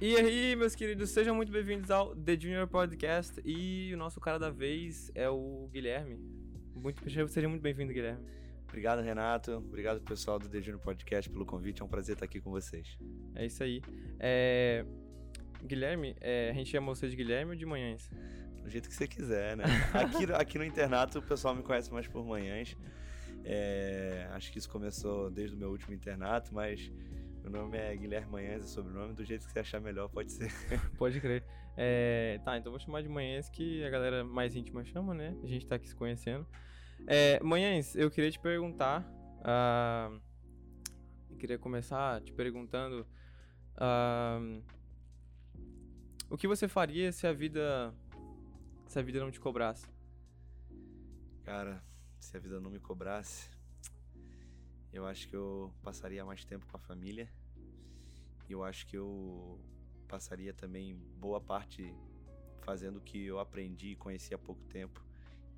E aí, meus queridos, sejam muito bem-vindos ao The Junior Podcast. E o nosso cara da vez é o Guilherme. Muito, seja muito bem-vindo, Guilherme. Obrigado, Renato. Obrigado, pessoal do The Junior Podcast, pelo convite. É um prazer estar aqui com vocês. É isso aí. É... Guilherme, é... a gente chama você de Guilherme ou de Manhãs? Do jeito que você quiser, né? Aqui, aqui no internato, o pessoal me conhece mais por Manhãs. É... Acho que isso começou desde o meu último internato, mas meu nome é Guilherme Manhãs, é sobrenome, do jeito que você achar melhor, pode ser. pode crer. É, tá, então vou chamar de Manhãs, que a galera mais íntima chama, né? A gente tá aqui se conhecendo. É, Manhãs, eu queria te perguntar. Uh, eu queria começar te perguntando. Uh, o que você faria se a vida. Se a vida não te cobrasse? Cara, se a vida não me cobrasse eu acho que eu passaria mais tempo com a família. Eu acho que eu passaria também boa parte fazendo o que eu aprendi e conheci há pouco tempo,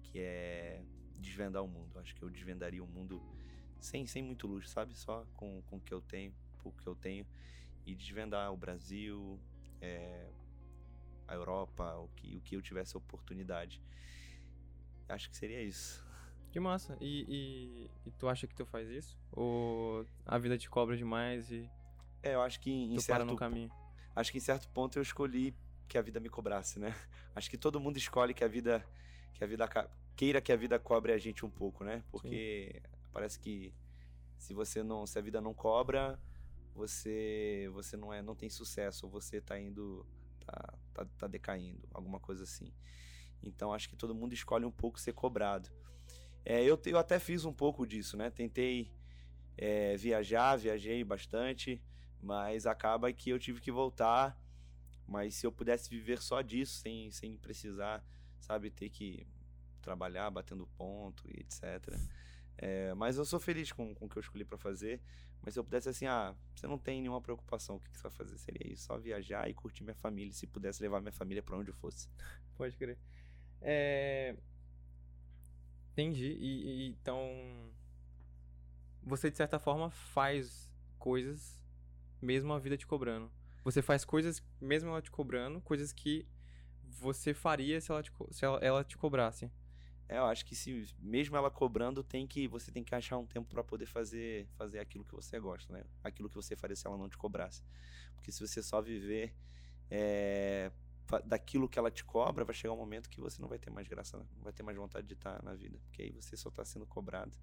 que é desvendar o mundo. Acho que eu desvendaria o mundo sem, sem muito luxo, sabe? Só com, com o que eu tenho, pouco que eu tenho, e desvendar o Brasil, é, a Europa, o que, o que eu tivesse oportunidade. Acho que seria isso. Que massa. E, e, e, tu acha que tu faz isso? Ou a vida te cobra demais e. É, eu acho que em tu certo. Caminho. Acho que em certo ponto eu escolhi que a vida me cobrasse, né? Acho que todo mundo escolhe que a vida. Que a vida queira que a vida cobre a gente um pouco, né? Porque Sim. parece que se você não. Se a vida não cobra, você. Você não é. não tem sucesso, ou você tá indo. tá, tá, tá decaindo, alguma coisa assim. Então acho que todo mundo escolhe um pouco ser cobrado. É, eu, eu até fiz um pouco disso, né? Tentei é, viajar, viajei bastante, mas acaba que eu tive que voltar. Mas se eu pudesse viver só disso, sem, sem precisar, sabe, ter que trabalhar batendo ponto e etc. É, mas eu sou feliz com, com o que eu escolhi para fazer. Mas se eu pudesse assim, ah, você não tem nenhuma preocupação, o que, que você vai fazer? Seria isso, só viajar e curtir minha família, se pudesse levar minha família para onde eu fosse. Pode crer. É, Entendi. E, e, então. Você, de certa forma, faz coisas mesmo a vida te cobrando. Você faz coisas mesmo ela te cobrando, coisas que você faria se ela te, se ela, ela te cobrasse. É, eu acho que se mesmo ela cobrando, tem que você tem que achar um tempo para poder fazer fazer aquilo que você gosta, né? Aquilo que você faria se ela não te cobrasse. Porque se você só viver é, daquilo que ela te cobra, vai chegar um momento que você não vai ter mais graça, não vai ter mais vontade de estar na vida, porque aí você só está sendo cobrado.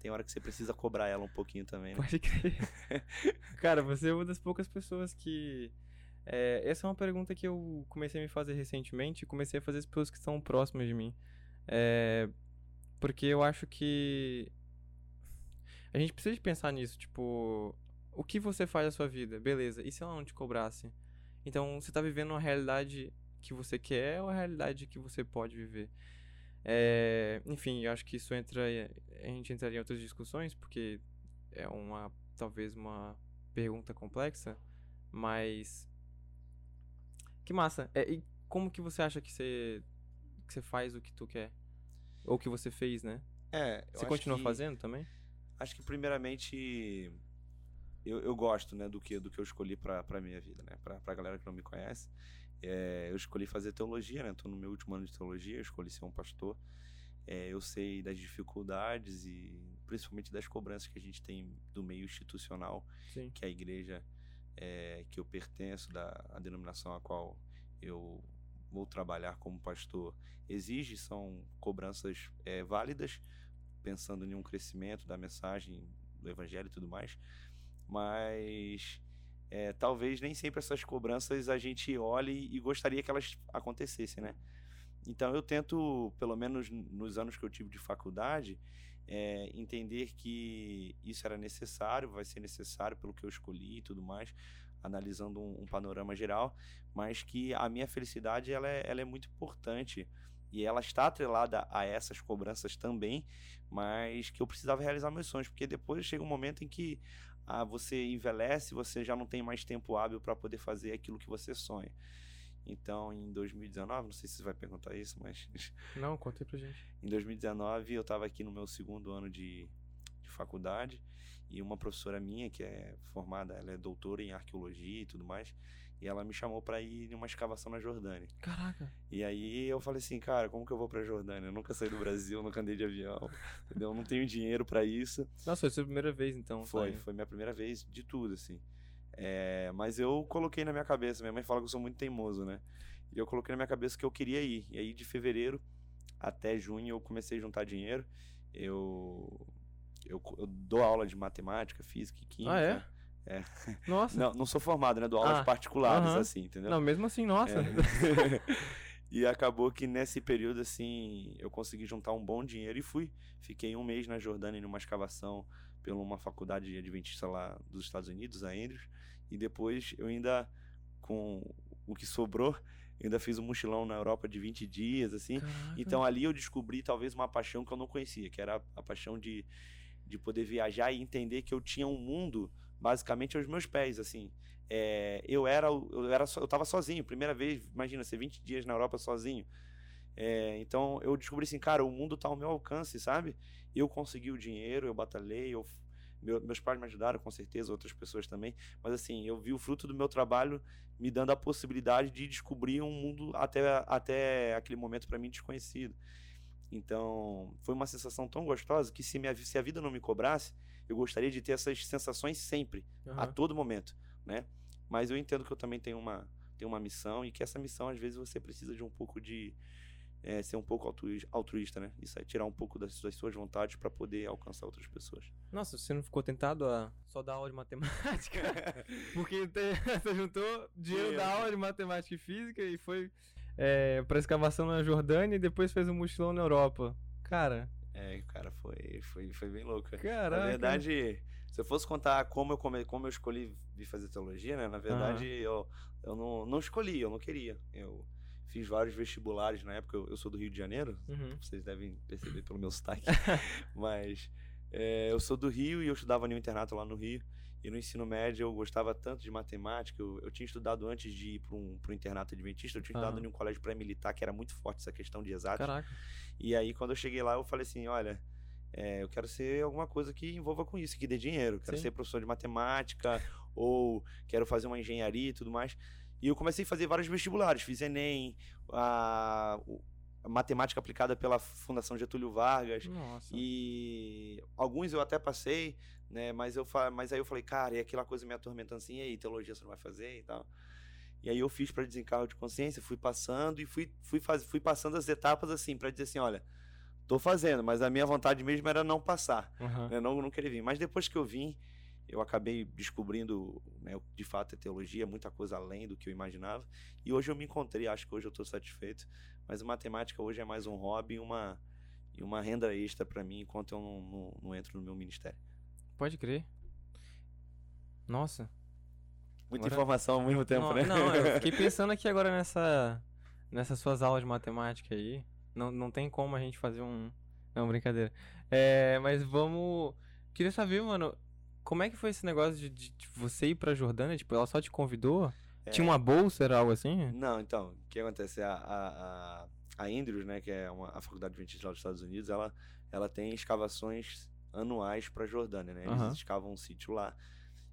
Tem hora que você precisa cobrar ela um pouquinho também. Né? Pode crer. Cara, você é uma das poucas pessoas que. É, essa é uma pergunta que eu comecei a me fazer recentemente e comecei a fazer as pessoas que estão próximas de mim. É, porque eu acho que. A gente precisa de pensar nisso, tipo. O que você faz da sua vida? Beleza, e se ela não te cobrasse? Então, você está vivendo uma realidade que você quer ou a realidade que você pode viver? É, enfim, eu acho que isso entra. A gente entraria em outras discussões, porque é uma. talvez uma pergunta complexa, mas. Que massa! É, e como que você acha que você, que você faz o que tu quer? Ou que você fez, né? É. Você continua que, fazendo também? Acho que, primeiramente, eu, eu gosto, né, do que, do que eu escolhi para a minha vida, né? Para a galera que não me conhece, é, eu escolhi fazer teologia, né? Estou no meu último ano de teologia, eu escolhi ser um pastor. É, eu sei das dificuldades e principalmente das cobranças que a gente tem do meio institucional, Sim. que a igreja é, que eu pertenço, da a denominação a qual eu vou trabalhar como pastor, exige, são cobranças é, válidas, pensando em um crescimento da mensagem do evangelho e tudo mais, mas é, talvez nem sempre essas cobranças a gente olhe e gostaria que elas acontecessem, né? Então eu tento, pelo menos nos anos que eu tive de faculdade, é, entender que isso era necessário, vai ser necessário pelo que eu escolhi e tudo mais, analisando um, um panorama geral, mas que a minha felicidade ela é, ela é muito importante e ela está atrelada a essas cobranças também, mas que eu precisava realizar meus sonhos, porque depois chega um momento em que ah, você envelhece, você já não tem mais tempo hábil para poder fazer aquilo que você sonha. Então, em 2019, não sei se você vai perguntar isso, mas. Não, contei pra gente. em 2019, eu estava aqui no meu segundo ano de, de faculdade e uma professora minha, que é formada, ela é doutora em arqueologia e tudo mais, E ela me chamou para ir em uma escavação na Jordânia. Caraca. E aí eu falei assim, cara, como que eu vou pra Jordânia? Eu nunca saí do Brasil, nunca andei de avião, entendeu? Eu não tenho dinheiro para isso. Nossa, foi a sua primeira vez então? Foi, foi minha primeira vez de tudo, assim. É, mas eu coloquei na minha cabeça, minha mãe fala que eu sou muito teimoso, né? E eu coloquei na minha cabeça que eu queria ir. E aí de fevereiro até junho eu comecei a juntar dinheiro. Eu, eu, eu dou aula de matemática, física e química. Ah, é? É. Nossa. Não, não sou formado, né? Dou aulas Ah, particulares, aham. assim, entendeu? Não, mesmo assim, nossa. É. e acabou que nesse período, assim, eu consegui juntar um bom dinheiro e fui. Fiquei um mês na Jordânia numa escavação pela uma faculdade adventista lá dos Estados Unidos, a Andrews. E depois eu ainda, com o que sobrou, ainda fiz um mochilão na Europa de 20 dias, assim. Caraca. Então ali eu descobri talvez uma paixão que eu não conhecia, que era a, a paixão de, de poder viajar e entender que eu tinha um mundo basicamente aos meus pés, assim. É, eu era, eu era, eu tava sozinho, primeira vez, imagina, ser 20 dias na Europa sozinho. É, então eu descobri assim, cara, o mundo tá ao meu alcance, sabe? Eu consegui o dinheiro, eu batalhei, eu, meu- meus pais me ajudaram, com certeza, outras pessoas também. Mas assim, eu vi o fruto do meu trabalho me dando a possibilidade de descobrir um mundo até, até aquele momento para mim desconhecido. Então, foi uma sensação tão gostosa que se, minha, se a vida não me cobrasse, eu gostaria de ter essas sensações sempre, a Aham. todo momento, né? Mas eu entendo que eu também tenho uma, tenho uma missão e que essa missão, às vezes, você precisa de um pouco de... eh, ser um pouco altruí- altruísta, né? Isso é tirar um pouco das, das suas vontades para poder alcançar outras pessoas. Nossa, você não ficou tentado a só dar aula de matemática? Porque você juntou dinheiro da aula de matemática e física e foi é, pra escavação na Jordânia e depois fez um mochilão na Europa. Cara, É, cara, foi, foi, foi bem louco. caraca. Na verdade, se eu fosse contar como eu, come, como eu escolhi vir fazer teologia, né? Na verdade, eu, eu não, não escolhi, eu não queria. Eu fiz vários vestibulares na época, eu, eu sou do Rio de Janeiro, Uhum. vocês devem perceber pelo meu sotaque. Mas é, eu sou do Rio e eu estudava no internato lá no Rio. E no ensino médio eu gostava tanto de matemática. Eu, eu tinha estudado antes de ir para um, pra um internato adventista, eu tinha estudado em um colégio pré-militar que era muito forte essa questão de exatos. Caraca. E aí, quando eu cheguei lá, eu falei assim: olha, é, eu quero ser alguma coisa que envolva com isso, que dê dinheiro. Quero Sim. ser professor de matemática, ou quero fazer uma engenharia e tudo mais. E eu comecei a fazer vários vestibulares. Fiz Enem, a, a matemática aplicada pela Fundação Getúlio Vargas. Nossa. E alguns eu até passei, né? Mas, eu, fa- mas aí eu falei, cara, e aquela coisa me atormentando assim, e aí, teologia você não vai fazer e tal. E aí eu fiz para desencargo de consciência, fui passando e fui, fui, faz, fui passando as etapas assim, para dizer assim, olha, tô fazendo, mas a minha vontade mesmo era não passar, né? não, não querer vir. Mas depois que eu vim, eu acabei descobrindo, né, de fato é teologia, muita coisa além do que eu imaginava. E hoje eu me encontrei, acho que hoje eu estou satisfeito. Mas a matemática hoje é mais um hobby e uma, e uma renda extra para mim enquanto eu não, não, não entro no meu ministério. Pode crer. Nossa. Muita Agora- informação ao mesmo tempo, não, né? não, eu fiquei pensando aqui agora nessa nessas suas aulas de matemática aí. Não, não tem como a gente fazer um. Não, brincadeira. É, mas vamos. Queria saber, mano, como é que foi esse negócio de, de- de você ir pra Jordânia? Tipo, ela só te convidou? Tinha uma bolsa, era algo assim? Não, então, o que acontece? A, a, a, a Andrews, né, que é uma, a faculdade adventista lá dos Estados Unidos, ela, ela tem escavações anuais para Jordânia, né? Eles Aham. escavam um sítio lá.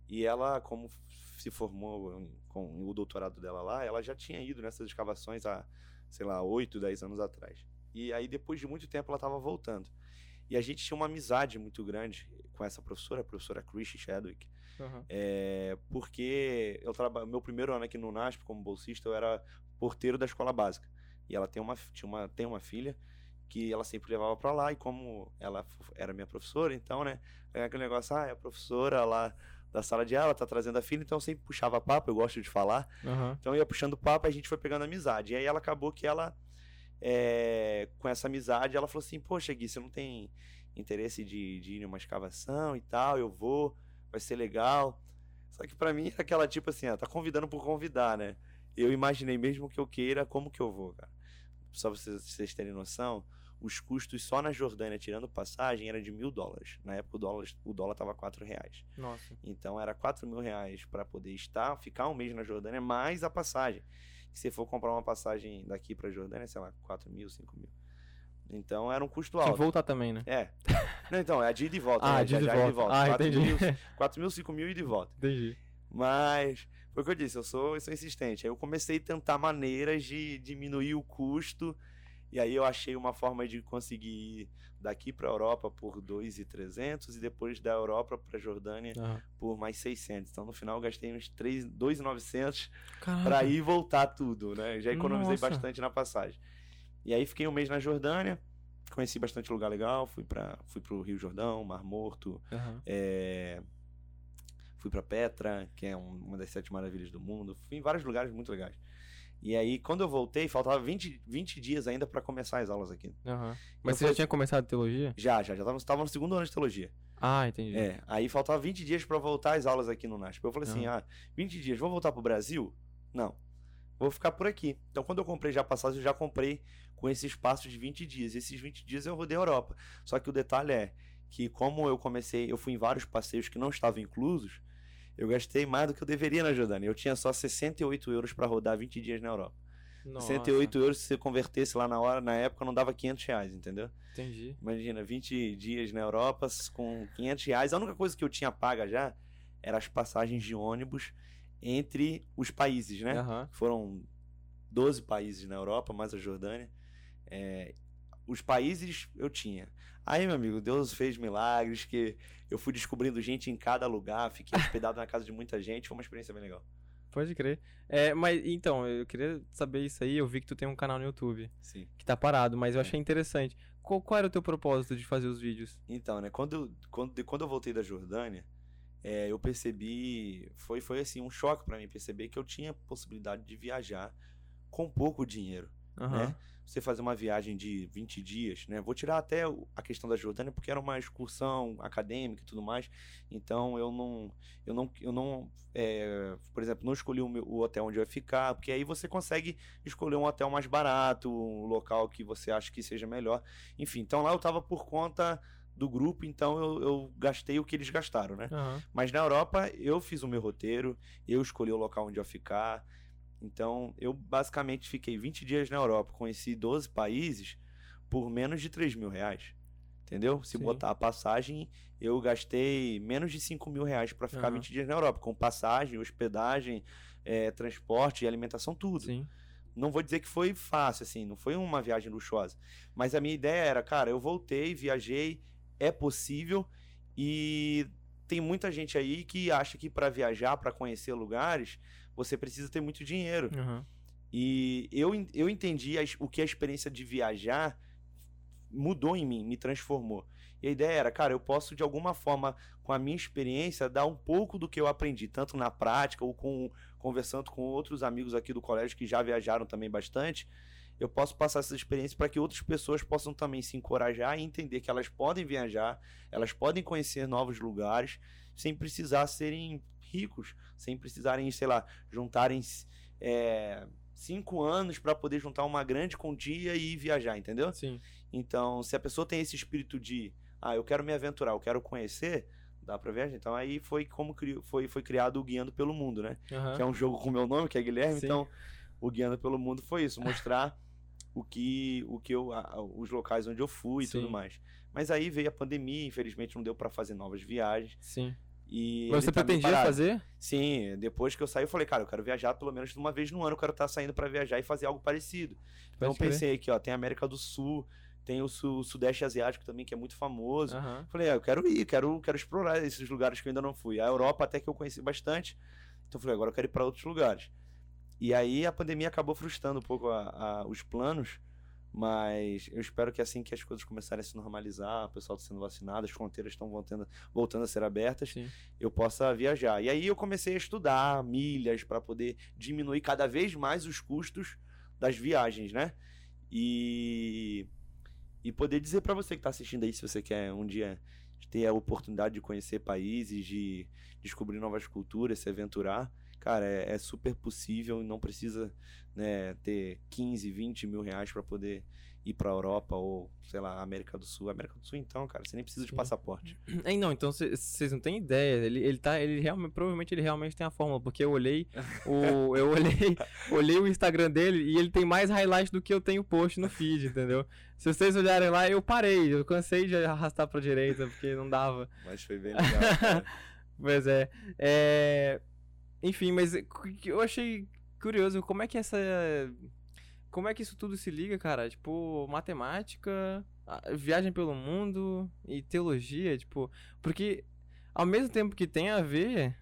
E ela, como se formou em- com o doutorado dela lá, ela já tinha ido nessas escavações há, sei lá, 8, 10 anos atrás. E aí, depois de muito tempo, ela estava voltando. E a gente tinha uma amizade muito grande com essa professora, a professora Chrissy Chadwick. Aham. É, porque eu traba... meu primeiro ano aqui no NASP como bolsista eu era porteiro da escola básica e ela tem uma tinha uma tem uma filha que ela sempre levava para lá e como ela era minha professora então né é aquele negócio ah é a professora lá da sala de aula tá trazendo a filha então eu sempre puxava papo eu gosto de falar Aham. então eu ia puxando papo a gente foi pegando amizade. E aí ela acabou que ela, é, com essa amizade, ela falou assim: Poxa, Gui, você não tem interesse de, de ir numa escavação e tal? Eu vou, vai ser legal. Só que pra mim era aquela tipo assim: ah, tá convidando por convidar, né? Eu imaginei mesmo que eu queira, como que eu vou, cara? Só pra vocês, vocês terem noção, os custos só na Jordânia, tirando passagem, era de mil dólares. Na época o dólar, o dólar tava quatro reais. Nossa. Então era 4 mil reais para poder estar, ficar um mês na Jordânia, mais a passagem. Se você for comprar uma passagem daqui para Jordânia, sei lá, 4 mil, 5 mil. Então era um custo alto. voltar também, né? É. Não, então, é a de ida e volta. Ah, né? de Já- ida já e volta. Ah, 4 entendi. mil, 4 mil, 5 mil e de volta. Entendi. Mas, foi o que eu disse, eu sou, eu sou insistente. Aí eu comecei a tentar maneiras de diminuir o custo. E aí eu achei uma forma de conseguir ir daqui para a Europa por 2.300 e depois da Europa para Jordânia Aham. por mais 600. Então no final eu gastei uns 3, 2.900 Caraca. para ir e voltar tudo, né? Já economizei Nossa. bastante na passagem. E aí fiquei um mês na Jordânia, conheci bastante lugar legal, fui para fui pro Rio Jordão, Mar Morto, Aham. é, fui para Petra, que é um- uma das sete maravilhas do mundo. Fui em vários lugares muito legais. E aí, quando eu voltei, faltava 20, 20 dias ainda para começar as aulas aqui. Aham. Mas Eu você já tinha começado teologia? Já, já, já tava, tava no segundo ano de teologia. Ah, entendi. É, aí faltava 20 dias para voltar às aulas aqui no NASP. Eu falei assim: ah, 20 dias, vou voltar pro Brasil? Não. Vou ficar por aqui. Então, quando eu comprei já passagem, eu já comprei com esse espaço de 20 dias. Esses 20 dias eu rodei a Europa. Só que o detalhe é que, como eu comecei, eu fui em vários passeios que não estavam inclusos, eu gastei mais do que eu deveria na Jordânia. Eu tinha só 68 euros para rodar 20 dias na Europa. Nossa, 68 euros, se você convertesse lá na hora, na época, não dava 500 reais, entendeu? Entendi. Imagina, 20 dias na Europa com 500 reais. A única coisa que eu tinha paga já eram as passagens de ônibus entre os países, né? Aham. Foram 12 países na Europa, mais a Jordânia. É, os países eu tinha. Aí, meu amigo, Deus fez milagres, que eu fui descobrindo gente em cada lugar, fiquei hospedado na casa de muita gente, foi uma experiência bem legal. Pode crer. É, mas então, eu queria saber isso aí. Eu vi que tu tem um canal no YouTube Sim. que tá parado, mas eu É. achei interessante. Qual, qual era o teu propósito de fazer os vídeos? Então, né, quando, quando, quando eu voltei da Jordânia, é, eu percebi, foi, foi assim, um choque pra mim perceber que eu tinha possibilidade de viajar com pouco dinheiro, Aham. né? Você fazer uma viagem de 20 dias, né? Vou tirar até a questão da Jordânia porque era uma excursão acadêmica e tudo mais, então eu não, eu não, eu não, é, por exemplo, não escolhi o, meu- o hotel onde eu ia ficar, porque aí você consegue escolher um hotel mais barato, um local que você acha que seja melhor, enfim. Então lá eu tava por conta do grupo, então eu, eu gastei o que eles gastaram, né? Aham. Mas na Europa eu fiz o meu roteiro, eu escolhi o local onde eu ia ficar. Então eu basicamente fiquei 20 dias na Europa, conheci 12 países por menos de 3 mil reais. Entendeu? Se Sim. botar a passagem, eu gastei menos de 5 mil reais para ficar Aham. 20 dias na Europa, com passagem, hospedagem, eh, transporte e alimentação, tudo Sim. não vou dizer que foi fácil, assim, não foi uma viagem luxuosa. Mas a minha ideia era, cara, eu voltei, viajei, é possível e tem muita gente aí que acha que para viajar, para conhecer lugares, você precisa ter muito dinheiro. Aham. E eu, eu entendi a ex- o que a experiência de viajar mudou em mim, me transformou. E a ideia era, cara, eu posso de alguma forma, com a minha experiência, dar um pouco do que eu aprendi, tanto na prática ou com conversando com outros amigos aqui do colégio que já viajaram também bastante. Eu posso passar essa experiência para que outras pessoas possam também se encorajar e entender que elas podem viajar, elas podem conhecer novos lugares sem precisar serem ricos, sem precisarem, sei lá, juntarem é, cinco anos para poder juntar uma grande quantia e ir viajar, entendeu? Sim. Então, se a pessoa tem esse espírito de, ah, eu quero me aventurar, eu quero conhecer, dá pra viajar. Então, aí foi como cri- foi, foi criado o Guiando pelo Mundo, né? Aham. Que é um jogo com o meu nome, que é Guilherme. Sim. Então, o Guiando pelo Mundo foi isso, mostrar o que, o que eu, a- os locais onde eu fui e tudo Sim. mais. Mas aí veio a pandemia, infelizmente não deu pra fazer novas viagens. Sim. E Mas você tá pretendia fazer? Sim, depois que eu saí, eu falei, cara, eu quero viajar pelo menos uma vez no ano, eu quero estar saindo pra viajar e fazer algo parecido. Então eu Pode pensei aqui, ó, tem a América do Sul, tem o, Su- o Sudeste Asiático também, que é muito famoso. Aham. Falei, ah, eu quero ir, quero, quero explorar esses lugares que eu ainda não fui. A Europa até que eu conheci bastante. Então eu falei, agora eu quero ir para outros lugares. E aí a pandemia acabou frustrando um pouco a- a- os planos, mas eu espero que assim que as coisas começarem a se normalizar, o pessoal está sendo vacinado, as fronteiras estão voltando, voltando a ser abertas, Sim. eu possa viajar. E aí eu comecei a estudar milhas para poder diminuir cada vez mais os custos das viagens, né? E e poder dizer para você que está assistindo aí se você quer um dia ter a oportunidade de conhecer países, de descobrir novas culturas, se aventurar, cara, é, é super possível e não precisa né, ter 15, 20 mil reais para poder ir para Europa ou, sei lá, América do Sul. América do Sul, então, cara, você nem precisa de Sim. passaporte. É, não, então vocês não têm ideia. Ele, ele tá. Ele realmente. Provavelmente ele realmente tem a fórmula. Porque eu olhei o. Eu olhei, olhei o Instagram dele e ele tem mais highlight do que eu tenho post no feed, entendeu? Se vocês olharem lá, eu parei. Eu cansei de arrastar pra direita, porque não dava. Mas foi bem legal. Pois é. é... enfim, mas eu achei curioso, como é que essa. Como é que isso tudo se liga, cara? Tipo, matemática, viagem pelo mundo e teologia, tipo. Porque ao mesmo tempo que tem a ver.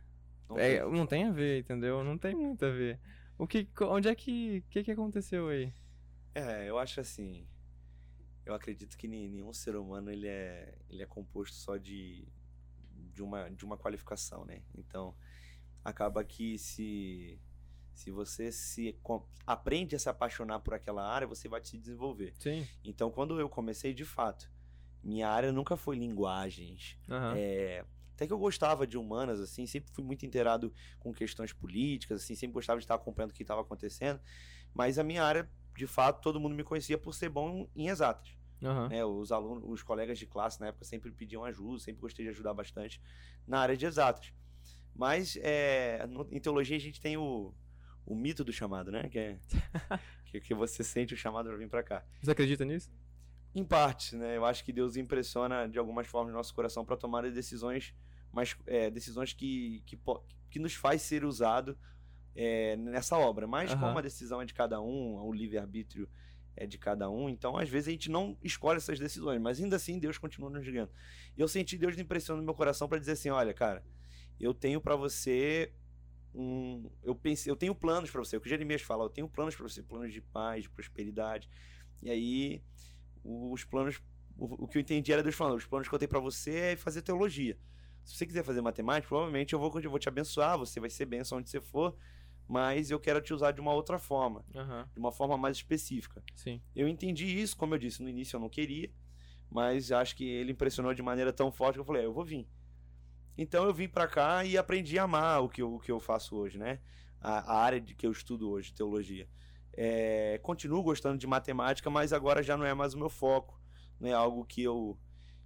Não, é, tem. não tem a ver, entendeu? Não tem muito a ver. O que, onde é que, que que aconteceu aí? É, eu acho assim, eu acredito que nenhum ser humano ele é, ele é composto só de, de, uma, de uma qualificação, né? Então, acaba que se, se você se aprende a se apaixonar por aquela área, você vai se desenvolver. Sim. Então, quando eu comecei, de fato, minha área nunca foi linguagens. Uhum. É, até que eu gostava de humanas, assim, sempre fui muito inteirado com questões políticas, assim, sempre gostava de estar acompanhando o que estava acontecendo. Mas a minha área de fato, todo mundo me conhecia por ser bom em exatas. Uhum. Né, os alunos, os colegas de classe na época sempre pediam ajuda, sempre gostei de ajudar bastante na área de exatas. Mas é, no, em teologia a gente tem o, o mito do chamado, né? Que, é, que, que, você sente o chamado para vir para cá. Você acredita nisso? Em parte, né? Eu acho que Deus impressiona de algumas formas no nosso coração para tomar decisões, mas é, decisões que, que, que nos faz ser usado é, nessa obra. Mas uhum. como a decisão é de cada um, o livre-arbítrio é de cada um, então às vezes a gente não escolhe essas decisões, mas ainda assim Deus continua nos guiando. E eu senti Deus impressionando no meu coração para dizer assim: olha, cara, eu tenho para você um. Eu, pensei, eu tenho planos para você. O que Jeremias fala, eu tenho planos para você, planos de paz, de prosperidade. E aí, os planos. O, o que eu entendi era Deus falando: os planos que eu tenho para você é fazer teologia. Se você quiser fazer matemática, provavelmente eu vou, eu vou te abençoar, você vai ser bênção onde você for mas eu quero te usar de uma outra forma, uhum. de uma forma mais específica. Sim. Eu entendi isso, como eu disse, no início eu não queria, mas acho que ele impressionou de maneira tão forte que eu falei, é, eu vou vir. Então eu vim para cá e aprendi a amar o que eu, o que eu faço hoje, né? A, a área de que eu estudo hoje, teologia. É, continuo gostando de matemática, mas agora já não é mais o meu foco, não é algo que eu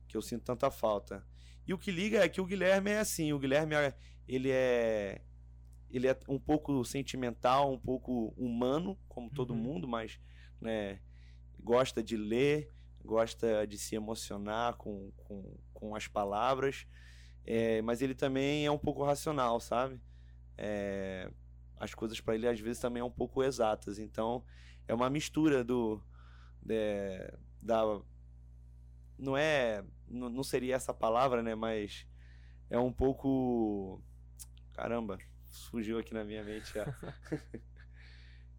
que eu sinto tanta falta. E o que liga é que o Guilherme é assim, o Guilherme ele é ele é um pouco sentimental, um pouco humano, como todo uhum. mundo, mas né, gosta de ler, gosta de se emocionar com, com, com as palavras, é, mas ele também é um pouco racional, sabe? É, as coisas para ele às vezes também é um pouco exatas, então é uma mistura do é, da não é não, seria essa palavra, né? Mas é um pouco caramba fugiu aqui na minha mente.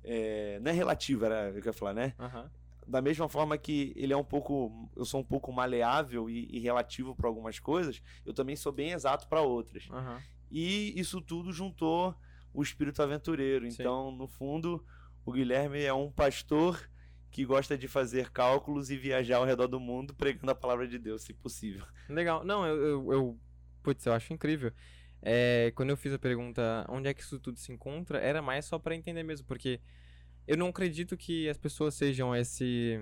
é, não é relativo, era o que eu ia falar, né? Uhum. Da mesma forma que ele é um pouco. Eu sou um pouco maleável e, e relativo para algumas coisas, eu também sou bem exato para outras. Uhum. E isso tudo juntou o espírito aventureiro. Sim. Então, no fundo, o Guilherme é um pastor que gosta de fazer cálculos e viajar ao redor do mundo pregando a palavra de Deus, se possível. Legal. Não, eu, eu, eu putz, eu acho incrível. É, quando eu fiz a pergunta onde é que isso tudo se encontra, era mais só para entender mesmo, porque eu não acredito que as pessoas sejam esse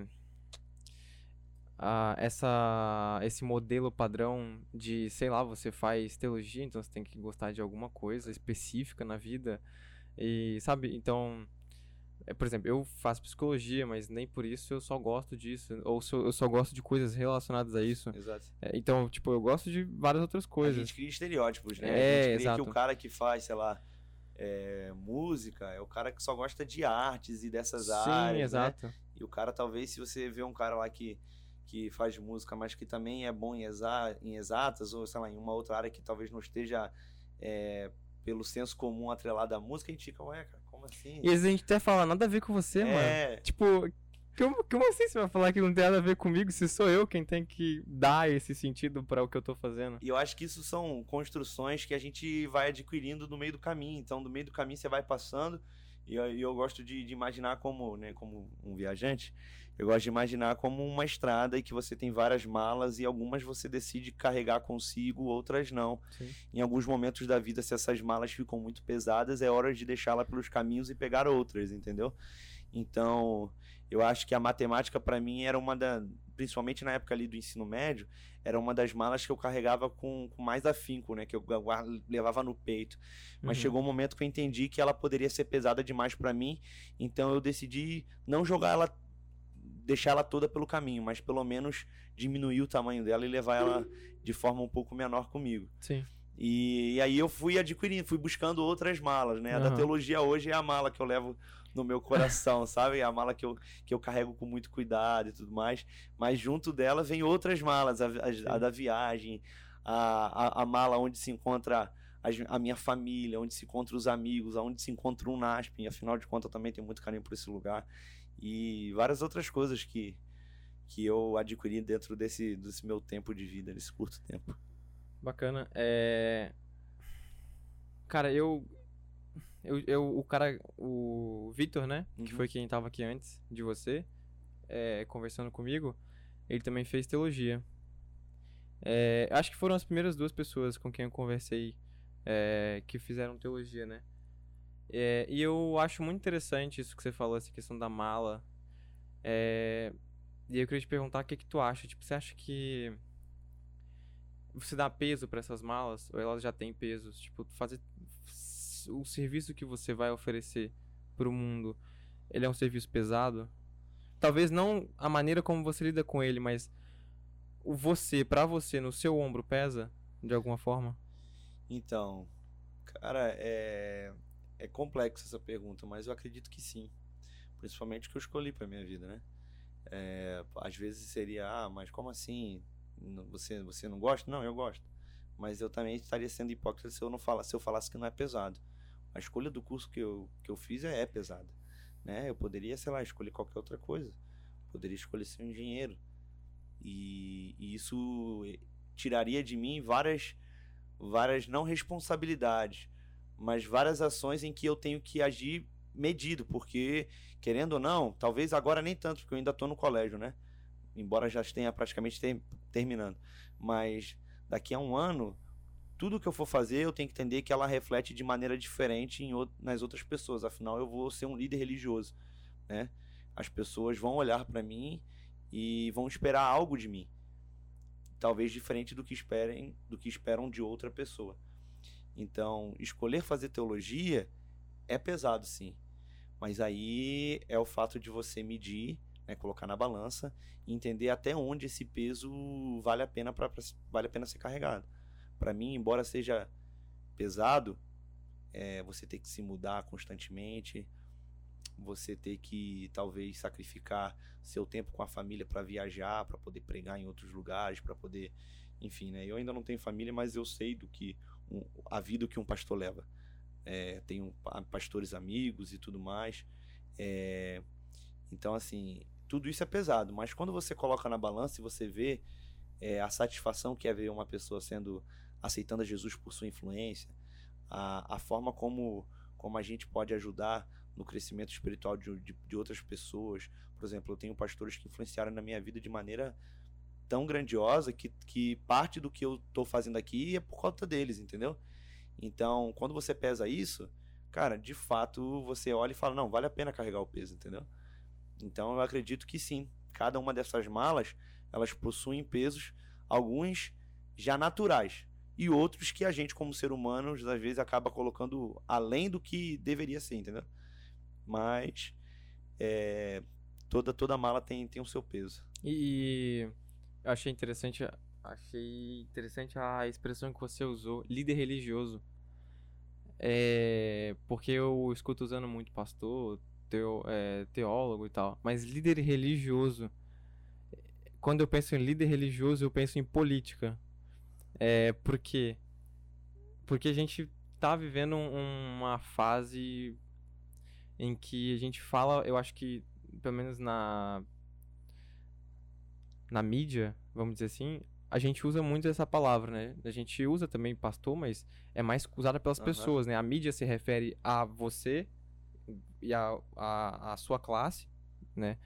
uh, essa esse modelo padrão de, sei lá, você faz teologia, então você tem que gostar de alguma coisa específica na vida. E sabe, então é, por exemplo, eu faço psicologia, mas nem por isso eu só gosto disso. Ou eu só gosto de coisas relacionadas a isso. Exato. É, então, tipo, eu gosto de várias outras coisas. A gente cria estereótipos, né? É, a gente cria exato. que o cara que faz, sei lá, é, música é o cara que só gosta de artes e dessas Sim, áreas. Sim, exato. Né? E o cara, talvez, se você vê um cara lá que, que faz música, mas que também é bom em, exa em exatas, ou sei lá, em uma outra área que talvez não esteja é, pelo senso comum atrelado à música, a gente fica, ué, cara como assim? E a gente até fala, nada a ver com você, é. mano. Tipo, como, como assim você vai falar que não tem nada a ver comigo se sou eu quem tem que dar esse sentido para o que eu tô fazendo? E eu acho que isso são construções que a gente vai adquirindo no meio do caminho. Então, no meio do caminho você vai passando. E eu, eu gosto de, de, imaginar como, né, como um viajante, eu gosto de imaginar como uma estrada e que você tem várias malas e algumas você decide carregar consigo, outras não. Sim. Em alguns momentos da vida, se essas malas ficam muito pesadas, é hora de deixá-la pelos caminhos e pegar outras, entendeu? Então, eu acho que a matemática para mim era uma da, principalmente na época ali do ensino médio, era uma das malas que eu carregava com, com mais afinco, né, que eu levava no peito. Mas uhum. chegou um momento que eu entendi que ela poderia ser pesada demais para mim, então eu decidi não jogar ela deixar ela toda pelo caminho, mas pelo menos diminuir o tamanho dela e levar ela de forma um pouco menor comigo. Sim. E, e, aí eu fui adquirindo, fui buscando outras malas, né? A da teologia hoje é a mala que eu levo no meu coração, sabe? É a mala que eu, que eu carrego com muito cuidado e tudo mais. Mas junto dela vem outras malas, a, a, a da viagem, a, a, a, mala onde se encontra a, minha família, onde se encontra os amigos, onde se encontra um NASP. Afinal de contas, eu também tenho muito carinho por esse lugar. E várias outras coisas que, que eu adquiri dentro desse, desse meu tempo de vida, nesse curto tempo. Bacana. É... Cara, eu, eu, eu o cara, o Vitor, né? Uhum. Que foi quem tava aqui antes de você, é, conversando comigo, ele também fez teologia. É, acho que foram as primeiras duas pessoas com quem eu conversei é, que fizeram teologia, né? É, e eu acho muito interessante isso que você falou, essa questão da mala. É, e eu queria te perguntar o que, que tu acha. Tipo, você acha que você dá peso para essas malas ou elas já têm pesos? Tipo, fazer o serviço que você vai oferecer para o mundo, ele é um serviço pesado? Talvez não a maneira como você lida com ele, mas o você, para você, no seu ombro pesa de alguma forma? Então, cara, é é complexo essa pergunta, mas eu acredito que sim. Principalmente que eu escolhi para minha vida, né? É, às vezes seria, ah, mas como assim? Você, você não gosta? Não, eu gosto. Mas eu também estaria sendo hipócrita se eu não falasse, se eu falasse que não é pesado. A escolha do curso que eu, que eu fiz é, é pesada. Né? Eu poderia, sei lá, escolher qualquer outra coisa. Poderia escolher ser um engenheiro. E, e isso tiraria de mim várias, várias não responsabilidades, mas várias ações em que eu tenho que agir medido, porque, querendo ou não, talvez agora nem tanto, porque eu ainda estou no colégio, né? Embora já tenha praticamente ter, terminando. Mas daqui a um ano, tudo que eu for fazer, eu tenho que entender que ela reflete de maneira diferente em, nas outras pessoas. Afinal, eu vou ser um líder religioso, né? As pessoas vão olhar para mim e vão esperar algo de mim. Talvez diferente do que esperem, do que esperam de outra pessoa. Então, escolher fazer teologia é pesado, sim. Mas aí é o fato de você medir, né, colocar na balança e entender até onde esse peso vale a pena para vale a pena ser carregado. Para mim, embora seja pesado, é, você ter que se mudar constantemente, você ter que talvez sacrificar seu tempo com a família para viajar, para poder pregar em outros lugares, para poder, enfim, né? Eu ainda não tenho família, mas eu sei do que um, a vida que um pastor leva. É, tenho pastores amigos e tudo mais. É, então, assim, tudo isso é pesado, mas quando você coloca na balança e você vê é, a satisfação que é ver uma pessoa sendo aceitando a Jesus por sua influência, a, a forma como, como a gente pode ajudar no crescimento espiritual de, de, de outras pessoas. Por exemplo, eu tenho pastores que influenciaram na minha vida de maneira tão grandiosa que, que parte do que eu tô fazendo aqui é por conta deles, entendeu? Então, quando você pesa isso, cara, de fato você olha e fala: não, vale a pena carregar o peso, entendeu? Então, eu acredito que sim. Cada uma dessas malas, elas possuem pesos, alguns já naturais e outros que a gente, como ser humano, às vezes acaba colocando além do que deveria ser, entendeu? Mas é, toda toda mala tem, tem o seu peso. E eu achei interessante, achei interessante a expressão que você usou, líder religioso. É, porque eu escuto usando muito pastor, teo, é, teólogo e tal, mas líder religioso. Quando eu penso em líder religioso, eu penso em política. É, por quê? Porque a gente tá vivendo uma fase em que a gente fala, eu acho que, pelo menos na na mídia, vamos dizer assim, a gente usa muito essa palavra, né? A gente usa também pastor, mas é mais usada pelas uhum. pessoas, né? A mídia se refere a você e a, a, a sua classe, né?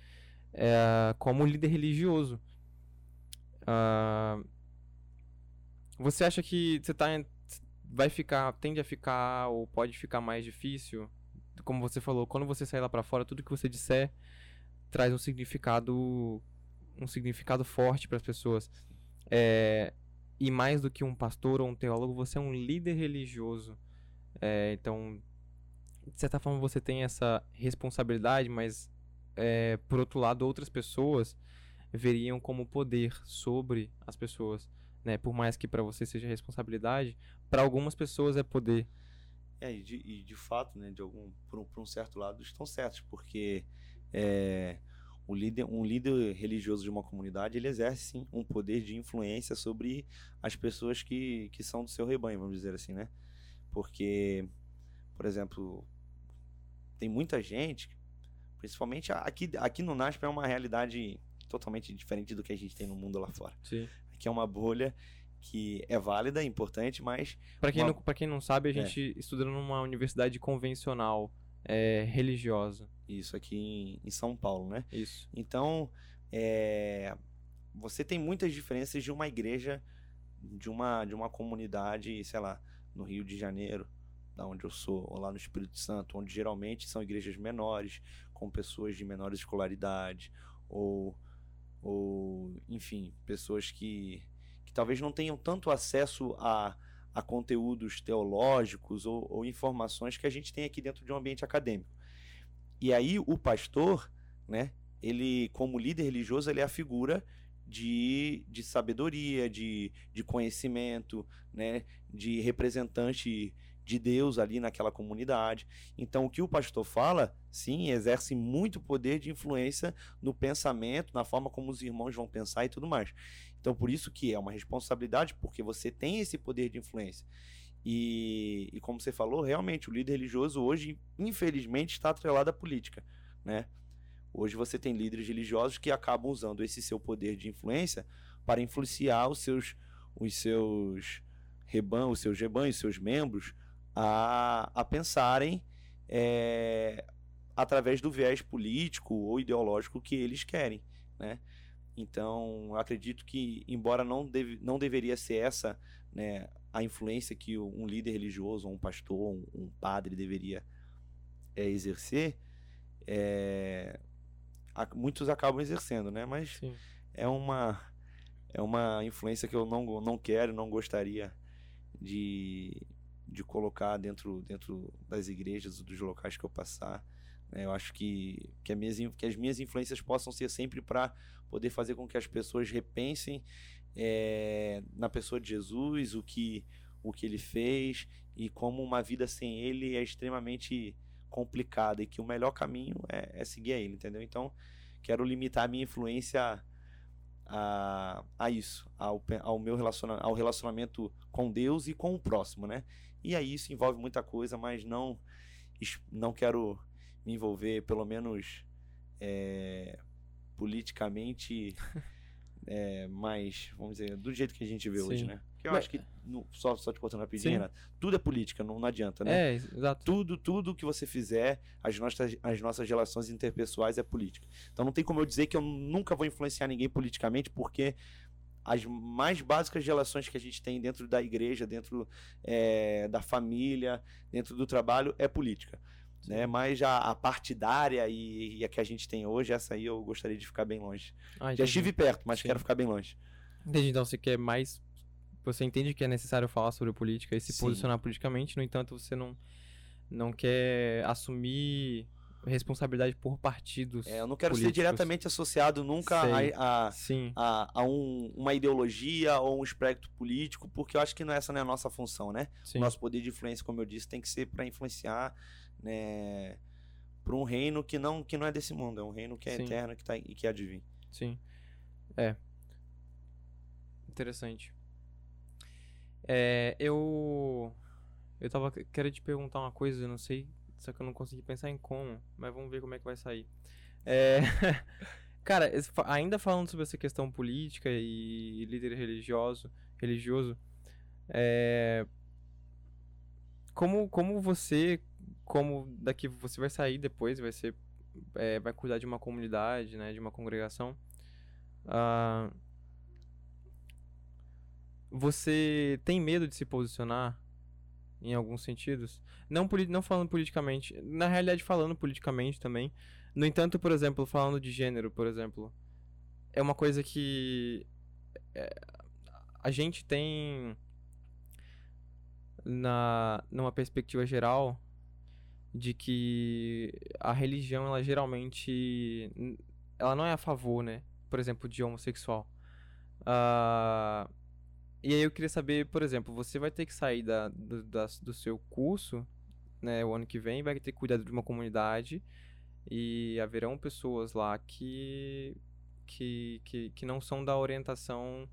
É, como líder religioso. Uh, você acha que você tá vai ficar, tende a ficar ou pode ficar mais difícil? Como você falou, quando você sair lá para fora, tudo que você disser traz um significado um significado forte para as pessoas. É, e mais do que um pastor ou um teólogo, você é um líder religioso. É, então, de certa forma, você tem essa responsabilidade, mas, é, por outro lado, outras pessoas veriam como poder sobre as pessoas. Né? Por mais que para você seja responsabilidade, para algumas pessoas é poder. É, e de, e de fato, né, de algum, por um, por um certo lado, estão certos, porque é, o líder, um líder religioso de uma comunidade, ele exerce sim um poder de influência sobre as pessoas que, que são do seu rebanho, vamos dizer assim, né? Porque, por exemplo, tem muita gente, principalmente aqui, aqui no NASP é uma realidade totalmente diferente do que a gente tem no mundo lá fora. Sim. Aqui é uma bolha que é válida, é importante, mas. Para quem, uma... não, quem não sabe, a gente é. estuda numa universidade convencional é, religiosa. Isso, aqui em, em, São Paulo, né? Isso. Então, é, você tem muitas diferenças de uma igreja, de uma, de uma comunidade, sei lá, no Rio de Janeiro, da onde eu sou, ou lá no Espírito Santo, onde geralmente são igrejas menores, com pessoas de menor escolaridade, ou, ou enfim, pessoas que, que talvez não tenham tanto acesso a, a conteúdos teológicos ou, ou informações que a gente tem aqui dentro de um ambiente acadêmico. E aí o pastor, né, ele como líder religioso, ele é a figura de, de sabedoria, de, de conhecimento, né, de representante de Deus ali naquela comunidade. Então, o que o pastor fala, sim, exerce muito poder de influência no pensamento, na forma como os irmãos vão pensar e tudo mais. Então, por isso que é uma responsabilidade, porque você tem esse poder de influência. E, e como você falou, realmente, o líder religioso hoje, infelizmente, está atrelado à política, né? Hoje você tem líderes religiosos que acabam usando esse seu poder de influência para influenciar os seus, os seus rebanhos, os seus rebanhos, os seus membros a, a pensarem é, através do viés político ou ideológico que eles querem, né? Então, acredito que, embora não, deve, não deveria ser essa né, a influência que um líder religioso, um pastor, um, um padre deveria é, exercer, é, muitos acabam exercendo, né? Mas Sim. é uma é uma influência que eu não, não quero, não gostaria de, de colocar dentro, dentro das igrejas, dos locais que eu passar. Né? Eu acho que, que, minhas, que as minhas influências possam ser sempre para poder fazer com que as pessoas repensem é, na pessoa de Jesus, o que, o que ele fez e como uma vida sem ele é extremamente complicada e que o melhor caminho é, é seguir a ele, entendeu? Então, quero limitar a minha influência a, a isso, ao, ao meu relacionamento, ao relacionamento com Deus e com o próximo, né? E aí isso envolve muita coisa, mas não não quero me envolver, pelo menos é, politicamente é, mais, vamos dizer, do jeito que a gente vê Sim. hoje, né? Porque eu Mas... acho que, no, só, só te cortando rapidinho, Renato, tudo é política, não, não adianta, né? É, exato. Tudo, tudo que você fizer, as nossas, as nossas relações interpessoais é política. Então não tem como eu dizer que eu nunca vou influenciar ninguém politicamente, porque as mais básicas relações que a gente tem dentro da igreja, dentro é, da família, dentro do trabalho, é política né? Mas a, a partidária e, e, a que a gente tem hoje, essa aí eu gostaria de ficar bem longe. Ah, Já estive perto, mas Sim. quero ficar bem longe. Entendi, então você quer mais. Você entende que é necessário falar sobre política e se Sim. posicionar politicamente, no entanto, você não, não quer assumir responsabilidade por partidos. É, eu não quero políticos. ser diretamente associado nunca a, a, a, a um, uma ideologia ou um espectro político, porque eu acho que não, essa não é a nossa função, né? Sim. O nosso poder de influência, como eu disse, tem que ser para influenciar né, para um reino que não que não é desse mundo, é um reino que é Sim. eterno que tá, e que há de vir. Sim. É. Interessante. É, eu eu tava querendo te perguntar uma coisa, eu não sei, só que eu não consegui pensar em como, mas vamos ver como é que vai sair. É, cara, ainda falando sobre essa questão política e líder religioso, religioso, é, como como você como daqui você vai sair depois, vai ser é, vai cuidar de uma comunidade, né, de uma congregação. Uh, você tem medo de se posicionar em alguns sentidos? Não, não falando politicamente, na realidade falando politicamente também. No entanto, por exemplo, falando de gênero, por exemplo, é uma coisa que é, a gente tem na numa perspectiva geral de que a religião ela geralmente ela não é a favor, né? Por exemplo, de homossexual. Uh, e aí eu queria saber, por exemplo, você vai ter que sair da, do, da, do seu curso, né, o ano que vem, vai ter que cuidar de uma comunidade e haverão pessoas lá que que, que, que não são da orientação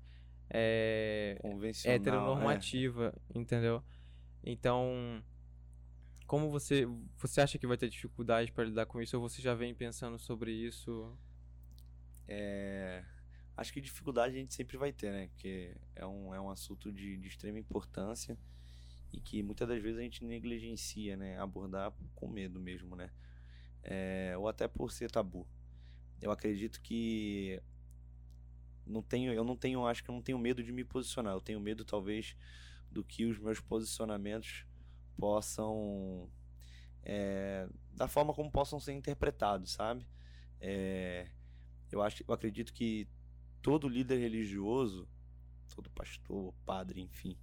é, Convencional, heteronormativa, é. entendeu? Então, como você você acha que vai ter dificuldade para lidar com isso ou você já vem pensando sobre isso? É, acho que dificuldade a gente sempre vai ter, né? Porque é um, é um assunto de, de extrema importância e que muitas das vezes a gente negligencia, né? Abordar com medo mesmo, né? É, ou até por ser tabu. Eu acredito que não tenho, eu não tenho, acho que eu não tenho medo de me posicionar. Eu tenho medo talvez do que os meus posicionamentos possam é, da forma como possam ser interpretados, sabe? É, eu acho, eu acredito que todo líder religioso, todo pastor, padre, enfim,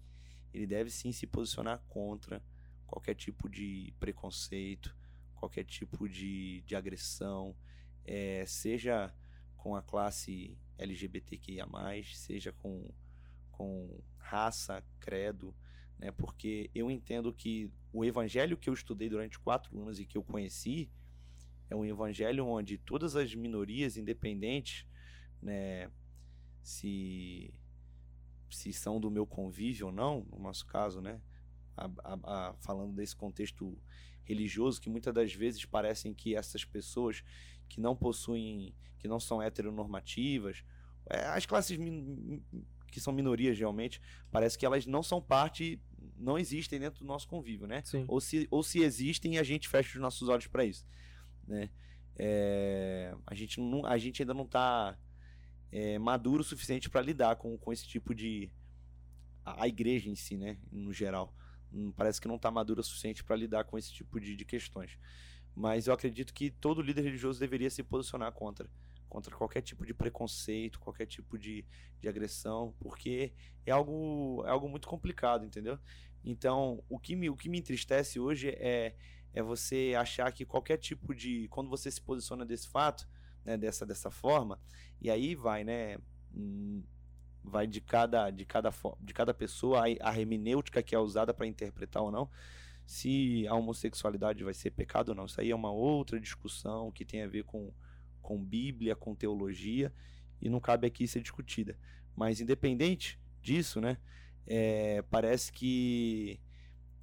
ele deve sim se posicionar contra qualquer tipo de preconceito, qualquer tipo de, de agressão, é, seja com a classe LGBTQIA, seja com, com raça, credo, né? porque eu entendo que o evangelho que eu estudei durante quatro anos e que eu conheci é um evangelho onde todas as minorias independentes, né, se se são do meu convívio ou não, no nosso caso, né, a, a, a, falando desse contexto religioso, que muitas das vezes parecem que essas pessoas que não possuem, que não são heteronormativas, é, as classes que são minorias realmente, parece que elas não são parte, não existem dentro do nosso convívio, né? Sim. Ou se, ou se existem, a gente fecha os nossos olhos para isso, né? É, a, gente não, a gente ainda não está é, maduro o suficiente para lidar com, com esse tipo de a, igreja em si, né, no geral, parece que não está madura o suficiente para lidar com esse tipo de, de questões. Mas eu acredito que todo líder religioso deveria se posicionar contra contra qualquer tipo de preconceito, qualquer tipo de, de agressão, porque é algo, é algo muito complicado, entendeu? Então, o que me, o que me entristece hoje é, é você achar que qualquer tipo de. Quando você se posiciona desse fato, né, dessa, dessa forma, e aí vai, né? Hum, vai de cada, de cada, de cada pessoa a, a hermenêutica que é usada para interpretar ou não se a homossexualidade vai ser pecado ou não. Isso aí é uma outra discussão que tem a ver com, com Bíblia, com teologia, e não cabe aqui ser discutida. Mas independente disso, né, é, parece que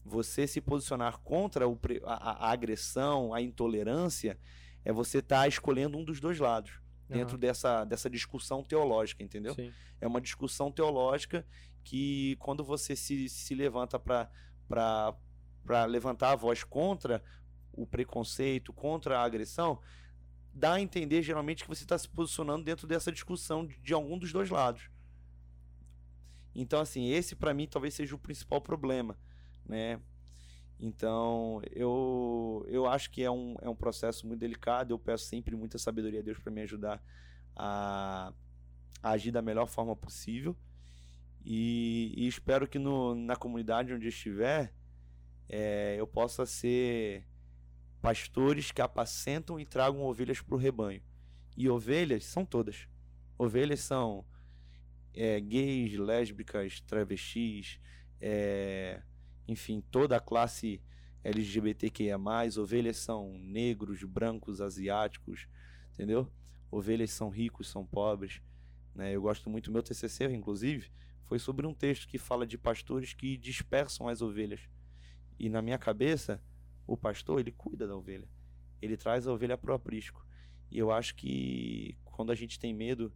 você se posicionar contra o, a, a, agressão, a intolerância, é você estar tá escolhendo um dos dois lados dentro uhum. dessa, dessa discussão teológica, entendeu? Sim. É uma discussão teológica que quando você se, se levanta para para levantar a voz contra o preconceito, contra a agressão, dá a entender geralmente que você está se posicionando dentro dessa discussão de, de, algum dos dois lados. Então, assim, esse para mim talvez seja o principal problema, né? Então, eu, eu acho que é um, é um processo muito delicado. Eu peço sempre muita sabedoria a Deus para me ajudar a, a, agir da melhor forma possível. E, e espero que no, na comunidade onde estiver, é, eu possa ser pastores que apacentam e tragam ovelhas para o rebanho. E ovelhas são todas. Ovelhas são é, gays, lésbicas, travestis, é, enfim, toda a classe LGBTQIA+, ovelhas são negros, brancos, asiáticos, entendeu? Ovelhas são ricos, são pobres. Né? Eu gosto muito, meu TCC, inclusive, foi sobre um texto que fala de pastores que dispersam as ovelhas. E na minha cabeça, o pastor, ele cuida da ovelha. Ele traz a ovelha para o aprisco. E eu acho que quando a gente tem medo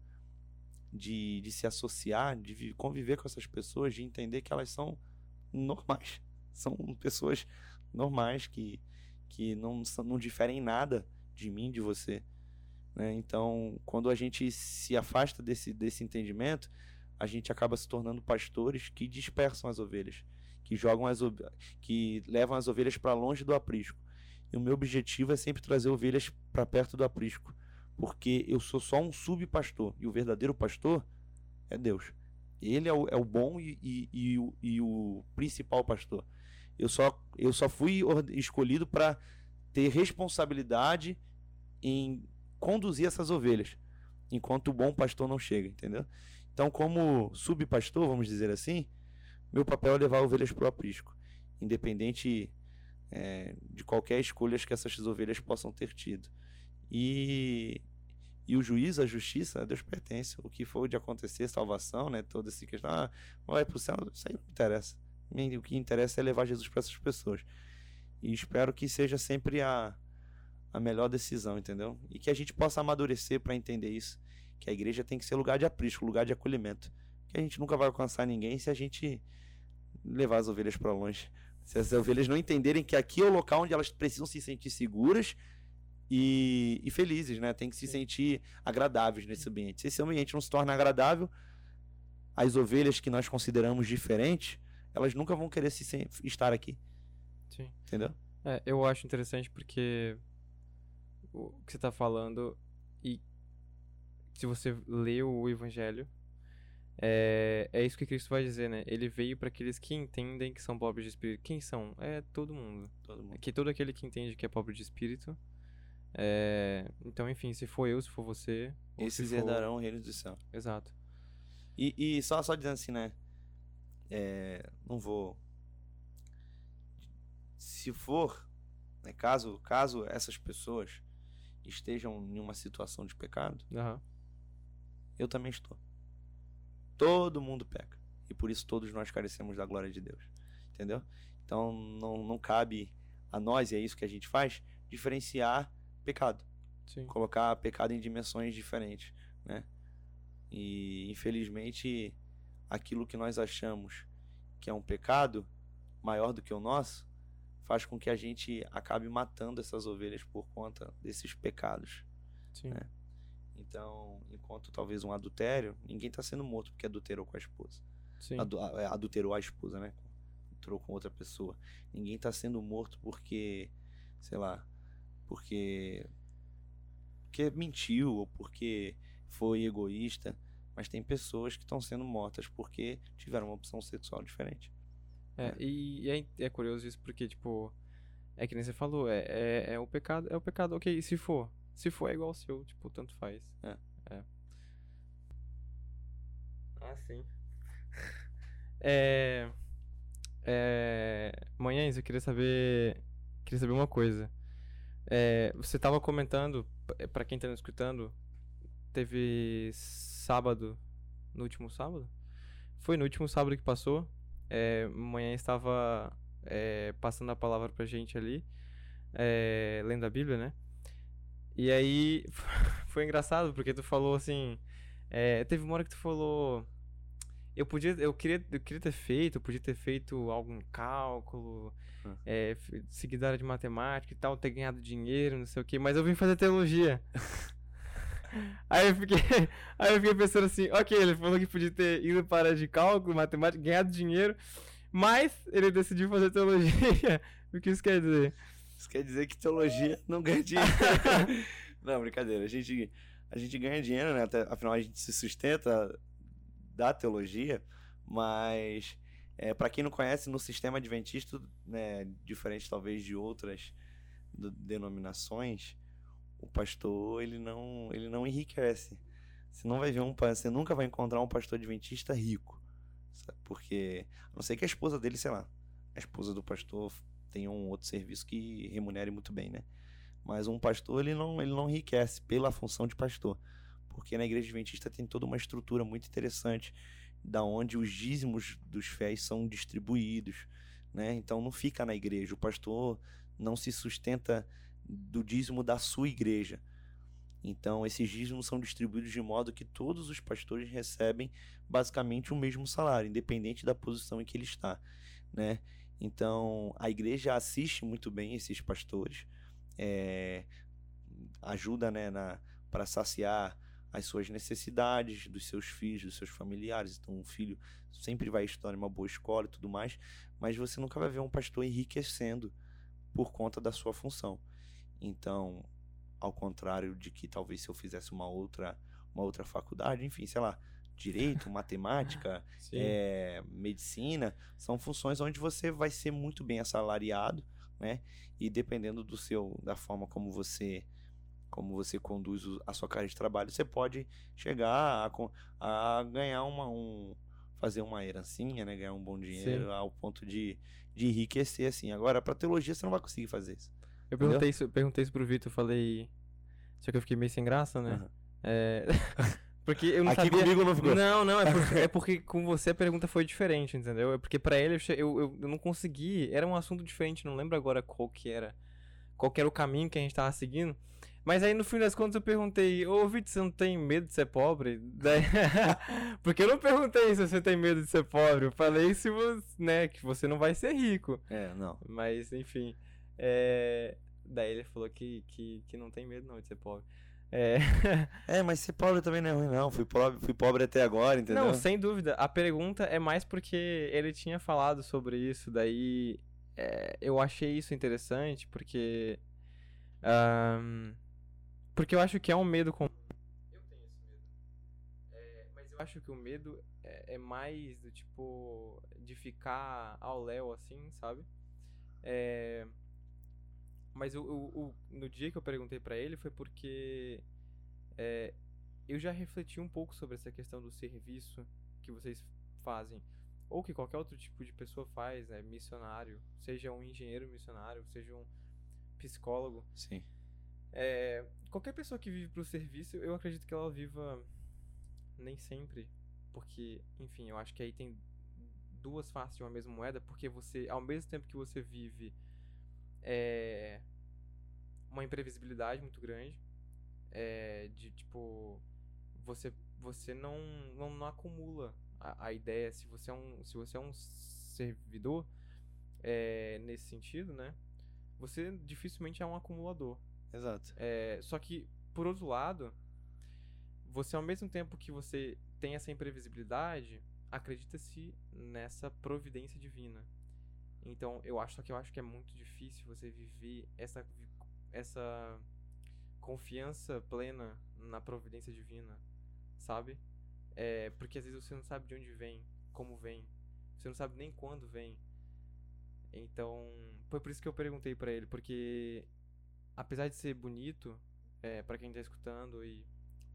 de, de se associar, de conviver com essas pessoas, de entender que elas são normais. São pessoas normais que, que não, não diferem nada de mim, de você. Né? Então, quando a gente se afasta desse, desse entendimento, a gente acaba se tornando pastores que dispersam as ovelhas que jogam as que levam as ovelhas para longe do aprisco. E o meu objetivo é sempre trazer ovelhas para perto do aprisco, porque eu sou só um subpastor e o verdadeiro pastor é Deus. Ele é o, é o bom e, e, e, o, e o principal pastor. Eu só, eu só fui escolhido para ter responsabilidade em conduzir essas ovelhas, enquanto o bom pastor não chega, entendeu? Então, como subpastor, vamos dizer assim, meu papel é levar ovelhas para o aprisco, independente é, de qualquer escolha que essas ovelhas possam ter tido. E, e o juiz, a justiça, a Deus pertence. O que for de acontecer, salvação, né, toda essa questão, ah, vai para o céu, isso aí não interessa. O que interessa é levar Jesus para essas pessoas. E espero que seja sempre a, a melhor decisão, entendeu? E que a gente possa amadurecer para entender isso. Que a igreja tem que ser lugar de aprisco, lugar de acolhimento. Que a gente nunca vai alcançar ninguém se a gente levar as ovelhas para longe. Se as ovelhas não entenderem que aqui é o local onde elas precisam se sentir seguras e, e felizes, né? Tem que se sentir agradáveis nesse ambiente. Se esse ambiente não se torna agradável, as ovelhas que nós consideramos diferentes, elas nunca vão querer se estar aqui. Sim. Entendeu? É, eu acho interessante porque o que você está falando e se você lê o Evangelho, é, é isso que Cristo vai dizer, né? Ele veio para aqueles que entendem que são pobres de espírito. Quem são? É todo mundo. Todo mundo. Que todo aquele que entende que é pobre de espírito. É... Então, enfim, se for eu, se for você. Esses for... herdarão o reino do céu. Exato. E, e só, só dizendo assim, né? É, não vou se for, né, caso, caso essas pessoas estejam em uma situação de pecado, uhum. eu também estou. Todo mundo peca. E por isso todos nós carecemos da glória de Deus. Entendeu? Então não, não cabe a nós, e é isso que a gente faz, diferenciar pecado. Sim. Colocar pecado em dimensões diferentes. Né? E infelizmente aquilo que nós achamos que é um pecado maior do que o nosso, faz com que a gente acabe matando essas ovelhas por conta desses pecados. Sim. Né? Então, enquanto talvez um adultério, ninguém está sendo morto porque adulterou com a esposa. Sim. Adu é, adulterou a esposa, né? Adulterou com outra pessoa. Ninguém está sendo morto porque, sei lá, porque, porque mentiu ou porque foi egoísta. Mas tem pessoas que estão sendo mortas porque tiveram uma opção sexual diferente. É, e é, é curioso isso porque, tipo, é que nem você falou, é, é, é o pecado, é o pecado, ok, se for. Se for é igual ao seu, tipo, tanto faz. É. é. Ah, sim. é. É. Manhãs, eu queria saber. Queria saber uma coisa. É, você tava comentando, para quem tá escutando, teve sábado. No último sábado? Foi no último sábado que passou é, manhã estava é, passando a palavra pra gente ali, é, lendo a Bíblia, né? E aí foi engraçado porque tu falou assim, é, teve uma hora que tu falou, eu podia, eu queria, eu queria ter feito, eu podia ter feito algum cálculo, hum. é, seguido área de matemática e tal, ter ganhado dinheiro, não sei o que, mas eu vim fazer teologia. Aí eu fiquei, aí eu fiquei pensando assim, ok, ele falou que podia ter ido para de cálculo, matemática, ganhado dinheiro, mas ele decidiu fazer teologia. o que isso quer dizer? Isso quer dizer que teologia não ganha dinheiro. não, brincadeira. A gente, a gente ganha dinheiro, né? Até, afinal, a gente se sustenta da teologia, mas é, para quem não conhece, no sistema adventista, né, diferente talvez de outras denominações, o pastor ele não ele não enriquece. Você não vai ver um você nunca vai encontrar um pastor adventista rico, sabe? porque a não ser que a esposa dele, sei lá, a esposa do pastor tenha um outro serviço que remunere muito bem, né? Mas um pastor ele não ele não enriquece pela função de pastor, porque na igreja adventista tem toda uma estrutura muito interessante da onde os dízimos dos fiéis são distribuídos, né? Então não fica na igreja, o pastor não se sustenta do dízimo da sua igreja. Então, esses dízimos são distribuídos de modo que todos os pastores recebem basicamente o mesmo salário, independente da posição em que ele está, né? Então, a igreja assiste muito bem esses pastores, é, ajuda né, para saciar as suas necessidades dos seus filhos, dos seus familiares. Então, um filho sempre vai estudar em uma boa escola e tudo mais, mas você nunca vai ver um pastor enriquecendo por conta da sua função. Então, ao contrário de que talvez se eu fizesse uma outra, uma outra faculdade, enfim, sei lá, direito, matemática, é, medicina, são funções onde você vai ser muito bem assalariado, né? E dependendo do seu, da forma como você como você conduz a sua carreira de trabalho, você pode chegar a, a ganhar uma. Um, fazer uma herancinha, né? Ganhar um bom dinheiro ao ponto de, de enriquecer, assim. Agora, pra teologia, você não vai conseguir fazer isso. Eu Entendeu? perguntei isso, eu perguntei isso pro Vitor, eu falei. Só que eu fiquei meio sem graça, né? Aham. É. porque eu não Aqui sabia. comigo não ficou. Não, não, é porque, é porque com você a pergunta foi diferente, entendeu? É porque pra ele eu, eu, eu não consegui. Era um assunto diferente, não lembro agora qual que era. Qual que era o caminho que a gente tava seguindo. Mas aí no fim das contas eu perguntei, ô Vitor, você não tem medo de ser pobre? Daí... porque eu não perguntei se você tem medo de ser pobre. Eu falei se você, né, que você não vai ser rico. É, não. Mas, enfim. É... Daí ele falou que, que, que não tem medo não de ser pobre. É... É, mas ser pobre também não é ruim, não. Fui pobre, fui pobre até agora, entendeu? Não, sem dúvida. A pergunta é mais porque ele tinha falado sobre isso, daí é, eu achei isso interessante, porque. ahn, porque eu acho que é um medo comum. Eu tenho esse medo. É, mas eu acho que o medo é, é mais do tipo. de ficar ao léu assim, sabe? É, mas o, o, o- no dia que eu perguntei pra ele foi porque. é, eu já refleti um pouco sobre essa questão do serviço que vocês fazem, ou que qualquer outro tipo de pessoa faz, né? Missionário, seja um engenheiro missionário, seja um psicólogo. Sim. É, qualquer pessoa que vive pro serviço, eu acredito que ela viva nem sempre, porque, enfim, eu acho que aí tem duas faces de uma mesma moeda, porque você, ao mesmo tempo que você vive é, uma imprevisibilidade muito grande, é, de tipo, você, você não, não, não acumula a, a ideia, se você é um, se você é um servidor, é, nesse sentido, né? Você dificilmente é um acumulador. Exato. É, só que, por outro lado, você ao mesmo tempo que você tem essa imprevisibilidade, acredita-se nessa providência divina. Então, eu acho só que eu acho que é muito difícil você viver essa essa confiança plena na providência divina, sabe? É, porque às vezes você não sabe de onde vem, como vem, você não sabe nem quando vem. Então, foi por isso que eu perguntei pra ele, porque apesar de ser bonito, é, para quem tá escutando e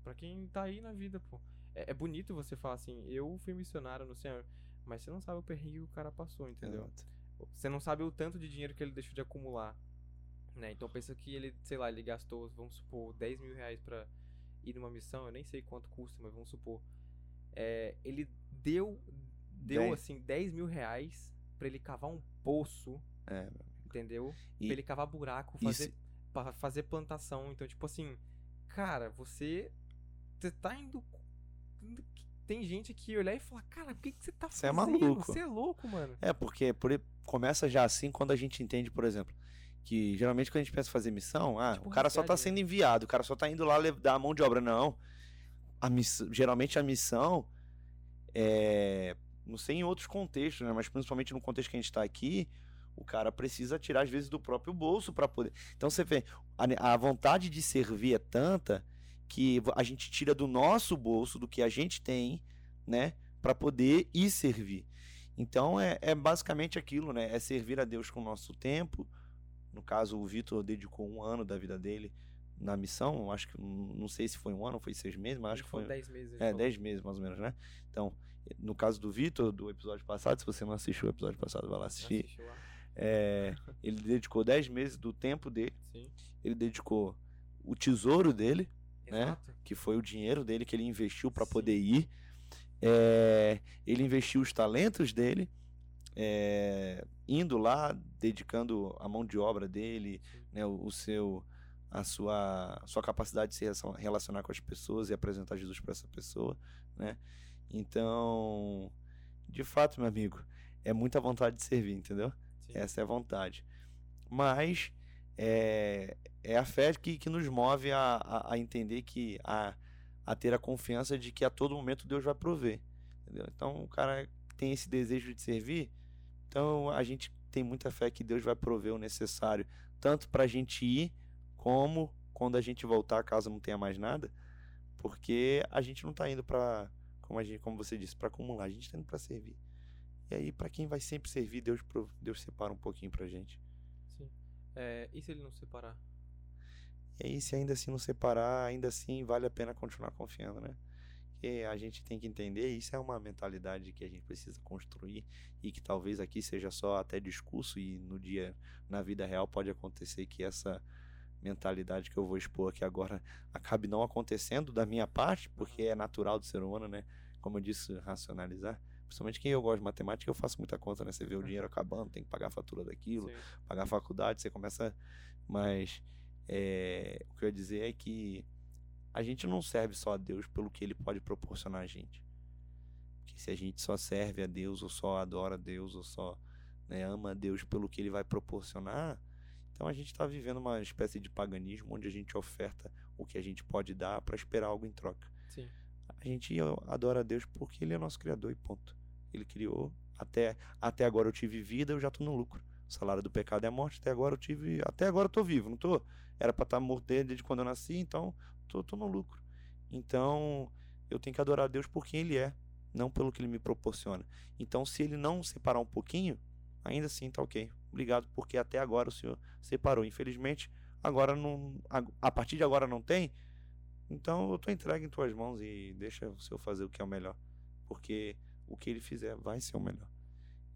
pra quem tá aí na vida, pô. É, é bonito você falar assim, eu fui missionário no Senhor, mas você não sabe o perrengue que o cara passou, entendeu? Exato. Você não sabe o tanto de dinheiro que ele deixou de acumular, né? Então pensa que ele, sei lá, ele gastou, vamos supor, 10 mil reais pra ir numa missão, eu nem sei quanto custa, mas vamos supor. É, ele deu, deu Dez. assim, 10 mil reais pra ele cavar um poço, É, entendeu? E- Pra ele cavar buraco, fazer se- para fazer plantação. Então, tipo assim, cara, você, você tá indo. Tem gente que olhar e falar, cara, o que, que você tá Você é fazendo? maluco." Você é louco, mano. É, porque por, começa já assim quando a gente entende, por exemplo, que geralmente quando a gente pensa em fazer missão, ah, Tipo o cara só tá né? sendo enviado, o cara só tá indo lá dar a mão de obra. Não. A miss... Geralmente a missão é. Não sei em outros contextos, né? Mas principalmente no contexto que a gente tá aqui, o cara precisa tirar, às vezes, do próprio bolso para poder. Então você vê, a, a vontade de servir é tanta que a gente tira do nosso bolso, do que a gente tem, né? Para poder ir servir. Então é, é basicamente aquilo, né? É servir a Deus com o nosso tempo. No caso, o Vitor dedicou um ano da vida dele na missão. Acho que não não sei se foi um ano ou foi seis meses, mas acho que foi. 10 meses. É. 10 meses mais ou menos, né? Então, no caso do Vitor, do episódio passado, se você não assistiu o episódio passado, vai lá assistir. Assistiu lá. É, ele dedicou 10 meses do tempo dele. Sim. Ele dedicou o tesouro dele, né? Exato. que foi o dinheiro dele que ele investiu para poder ir. É, ele investiu os talentos dele, é, indo lá, dedicando a mão de obra dele, né, o, o seu, a sua, a sua capacidade de se relacion- relacionar com as pessoas e apresentar Jesus para essa pessoa, né? Então, de fato, meu amigo, é muita vontade de servir, entendeu? Essa é a vontade. Mas é, é a fé que, que nos move a, a, a entender que a, a ter a confiança de que a todo momento Deus vai prover. Entendeu? Então o cara tem esse desejo de servir, então a gente tem muita fé que Deus vai prover o necessário, tanto para a gente ir, como quando a gente voltar, caso não tenha mais nada, porque a gente não está indo para, como, como você disse, para acumular, a gente está indo para servir. E aí, para quem vai sempre servir, Deus, Deus separa um pouquinho pra gente. Sim. É, e se ele não separar? E aí, se ainda assim não separar, ainda assim vale a pena continuar confiando, né? Que a gente tem que entender, isso é uma mentalidade que a gente precisa construir e que talvez aqui seja só até discurso e no dia, na vida real, pode acontecer que essa mentalidade que eu vou expor aqui agora acabe não acontecendo da minha parte, porque é natural do ser humano, né? Como eu disse, racionalizar. Principalmente quem eu gosto de matemática, eu faço muita conta, né? Você vê o dinheiro acabando, tem que pagar a fatura daquilo, Sim. pagar a faculdade, você começa. Mas é, o que eu ia dizer é que a gente não serve só a Deus pelo que ele pode proporcionar a gente. Porque se a gente só serve a Deus, ou só adora a Deus, ou só né, ama a Deus pelo que ele vai proporcionar, então a gente está vivendo uma espécie de paganismo onde a gente oferta o que a gente pode dar para esperar algo em troca. Sim. A gente adora a Deus porque ele é nosso criador e ponto. Ele criou. Até, até agora eu tive vida, eu já estou no lucro. O salário do pecado é a morte. Até agora eu tive. Até agora eu tô vivo, não tô? Era para estar tá morto desde quando eu nasci, então tô, tô no lucro. Então eu tenho que adorar a Deus por quem Ele é, não pelo que Ele me proporciona. Então, se Ele não separar um pouquinho, ainda assim tá ok. Obrigado, porque até agora o Senhor separou. Infelizmente, agora não. A, partir de agora não tem. Então eu tô entregue em tuas mãos e deixa o Senhor fazer o que é o melhor. Porque o que ele fizer vai ser o melhor.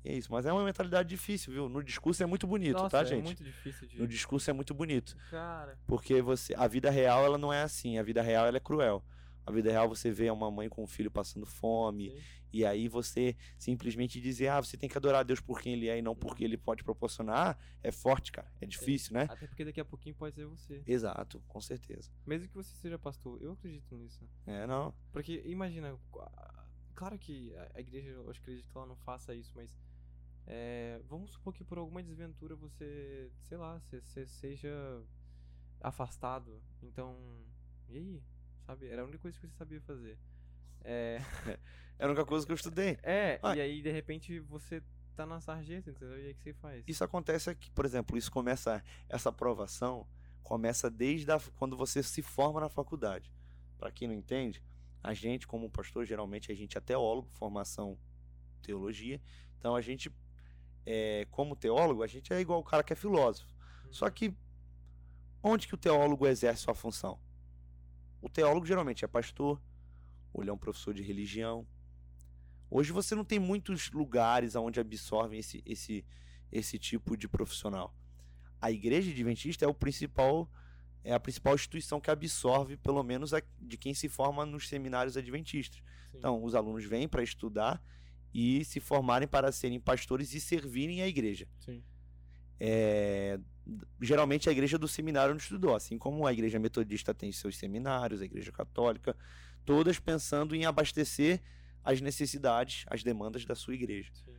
E é isso. Mas é uma mentalidade difícil, viu? No discurso é muito bonito, Nossa, tá, é gente? muito difícil de... No discurso é muito bonito. Cara. Porque você. A vida real, ela não é assim. A vida real, ela é cruel. A vida real, você vê uma mãe com um filho passando fome. Sim. E aí você simplesmente dizer, ah, você tem que adorar a Deus por quem ele é e não porque ele pode proporcionar, é forte, cara. É difícil, Sim. né? Até porque daqui a pouquinho pode ser você. Exato, com certeza. Mesmo que você seja pastor, eu acredito nisso. É, não. Porque imagina, claro que a igreja, eu acredito que ela não faça isso, mas é, vamos supor que por alguma desventura você, sei lá, você, você seja afastado. Então, e aí? Sabe? Era a única coisa que você sabia fazer. É... Era a única coisa que eu estudei. É, ah, e aí de repente você tá na sarjeta, entendeu? E aí que você faz? Isso acontece aqui, por exemplo, isso começa, essa aprovação começa desde a, quando você se forma na faculdade. Para quem não entende, a gente, como pastor, geralmente a gente é teólogo, formação teologia. Então a gente é, como teólogo, a gente é igual o cara que é filósofo. Uhum. Só que onde que o teólogo exerce sua função? O teólogo geralmente é pastor, ou ele é um professor de religião. Hoje você não tem muitos lugares onde absorvem esse, esse, esse tipo de profissional. A igreja adventista é o principal é a principal instituição que absorve, pelo menos, a, de quem se forma nos seminários adventistas. Sim. Então, os alunos vêm para estudar e se formarem para serem pastores e servirem a igreja. Sim. É, geralmente a igreja do seminário não estudou, assim como a igreja metodista tem seus seminários, a igreja católica, todas pensando em abastecer as necessidades, as demandas da sua igreja. Sim.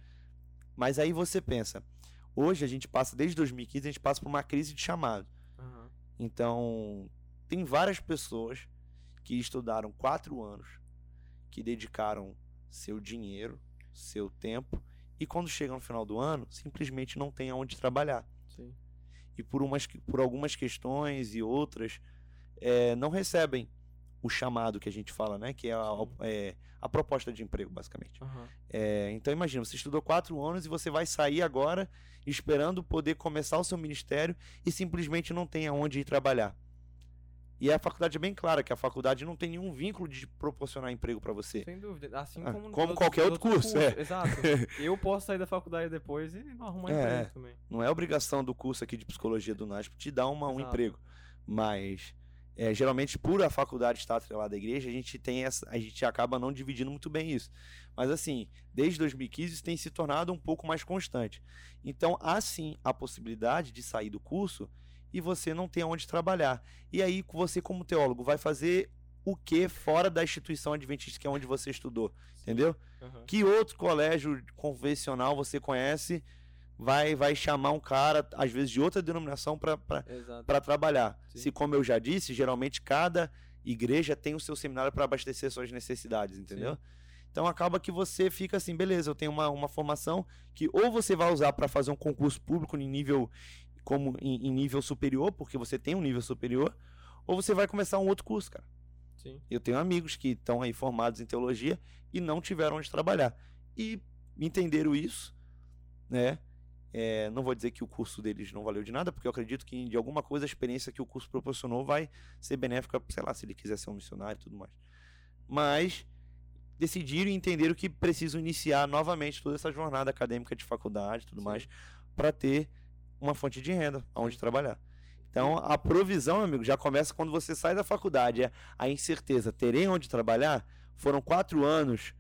Mas aí você pensa, hoje a gente passa, desde 2015, a gente passa por uma crise de chamado. Então, tem várias pessoas que estudaram quatro anos, que dedicaram seu dinheiro, seu tempo e quando chega no final do ano, simplesmente não tem aonde trabalhar. Sim. E por, umas, por algumas questões e outras, é, não recebem o chamado que a gente fala, né? Que é a, é, a proposta de emprego, basicamente. Uhum. É, então imagina, você estudou quatro anos e você vai sair agora esperando poder começar o seu ministério e simplesmente não tem aonde ir trabalhar. E a faculdade é bem clara que a faculdade não tem nenhum vínculo de proporcionar emprego para você. Sem dúvida. Assim ah, como, como qualquer outro curso. curso. É. Exato. Eu posso sair da faculdade depois e não arrumar é, emprego também. Não é obrigação do curso aqui de psicologia do NASP te dar uma, um emprego. Mas é, geralmente, por a faculdade estar atrelada à igreja, a gente tem essa, a gente acaba não dividindo muito bem isso. Mas assim, desde 2015 isso tem se tornado um pouco mais constante. Então, há sim a possibilidade de sair do curso e você não tem onde trabalhar. E aí você como teólogo vai fazer o que fora da instituição adventista que é onde você estudou, entendeu? Uhum. Que outro colégio convencional você conhece vai vai chamar um cara às vezes de outra denominação para trabalhar? Sim. Se como eu já disse, geralmente cada igreja tem o seu seminário para abastecer suas necessidades, entendeu? Sim. Então acaba que você fica assim, beleza, eu tenho uma, uma formação que ou você vai usar para fazer um concurso público em nível como em, em, nível superior, porque você tem um nível superior, ou você vai começar um outro curso, cara. Sim. Eu tenho amigos que estão aí formados em teologia e não tiveram onde trabalhar. E entenderam isso, né? É, não vou dizer que o curso deles não valeu de nada, porque eu acredito que de alguma coisa a experiência que o curso proporcionou vai ser benéfica, sei lá, se ele quiser ser um missionário e tudo mais. Mas decidiram e entenderam que precisam iniciar novamente toda essa jornada acadêmica de faculdade e tudo Sim. mais para ter uma fonte de renda onde trabalhar. Então, a provisão, amigo, já começa quando você sai da faculdade. É a incerteza, terei onde trabalhar? Foram quatro anos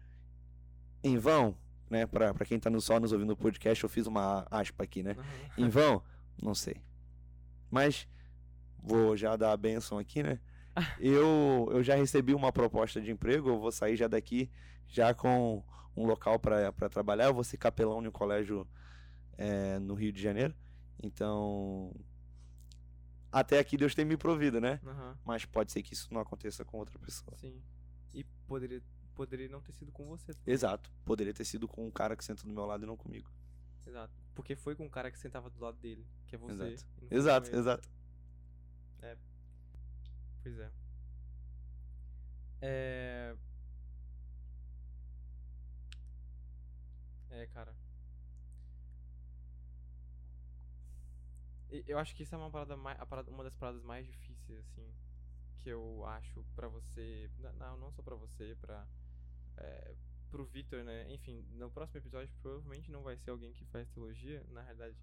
em vão, né? Para quem está no, só nos ouvindo no podcast, eu fiz uma aspa aqui, né? Uhum. Em vão? Não sei. Mas vou já dar a benção aqui, né? eu, eu já recebi uma proposta de emprego, eu vou sair já daqui já com um local para trabalhar. Eu vou ser capelão um colégio é, no Rio de Janeiro. Então, até aqui Deus tem me provido, né? Uhum. Mas pode ser que isso não aconteça com outra pessoa. Sim. E poderia, poderia não ter sido com você. Também. Exato. Poderia ter sido com um cara que senta do meu lado e não comigo. Exato. Porque foi com um cara que sentava do lado dele, que é você. Exato, exato, exato. É. Pois é. É. É, cara. Eu acho que isso é uma parada mais, parada, uma das paradas mais difíceis, assim, que eu acho para você, não, não só para você, para é, pro Victor, né? Enfim, no próximo episódio provavelmente não vai ser alguém que faz teologia, na realidade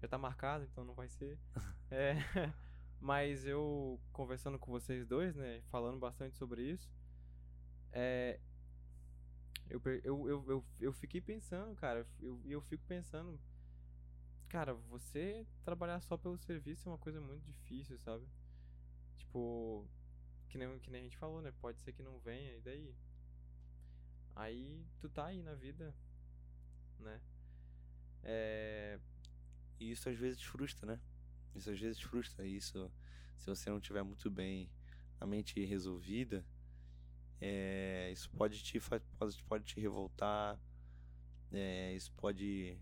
já tá marcado, então não vai ser. é, mas eu conversando com vocês dois, né, falando bastante sobre isso, é, eu, eu, eu, eu, eu fiquei pensando, cara, eu, eu fico pensando cara, você trabalhar só pelo serviço é uma coisa muito difícil, sabe? Tipo, que nem, que nem a gente falou, né? Pode ser que não venha, e daí? Aí tu tá aí na vida, né? É... E isso às vezes frustra, né? Isso às vezes frustra. Isso, se você não tiver muito bem a mente resolvida, é, isso pode te, pode, pode te revoltar, é, isso pode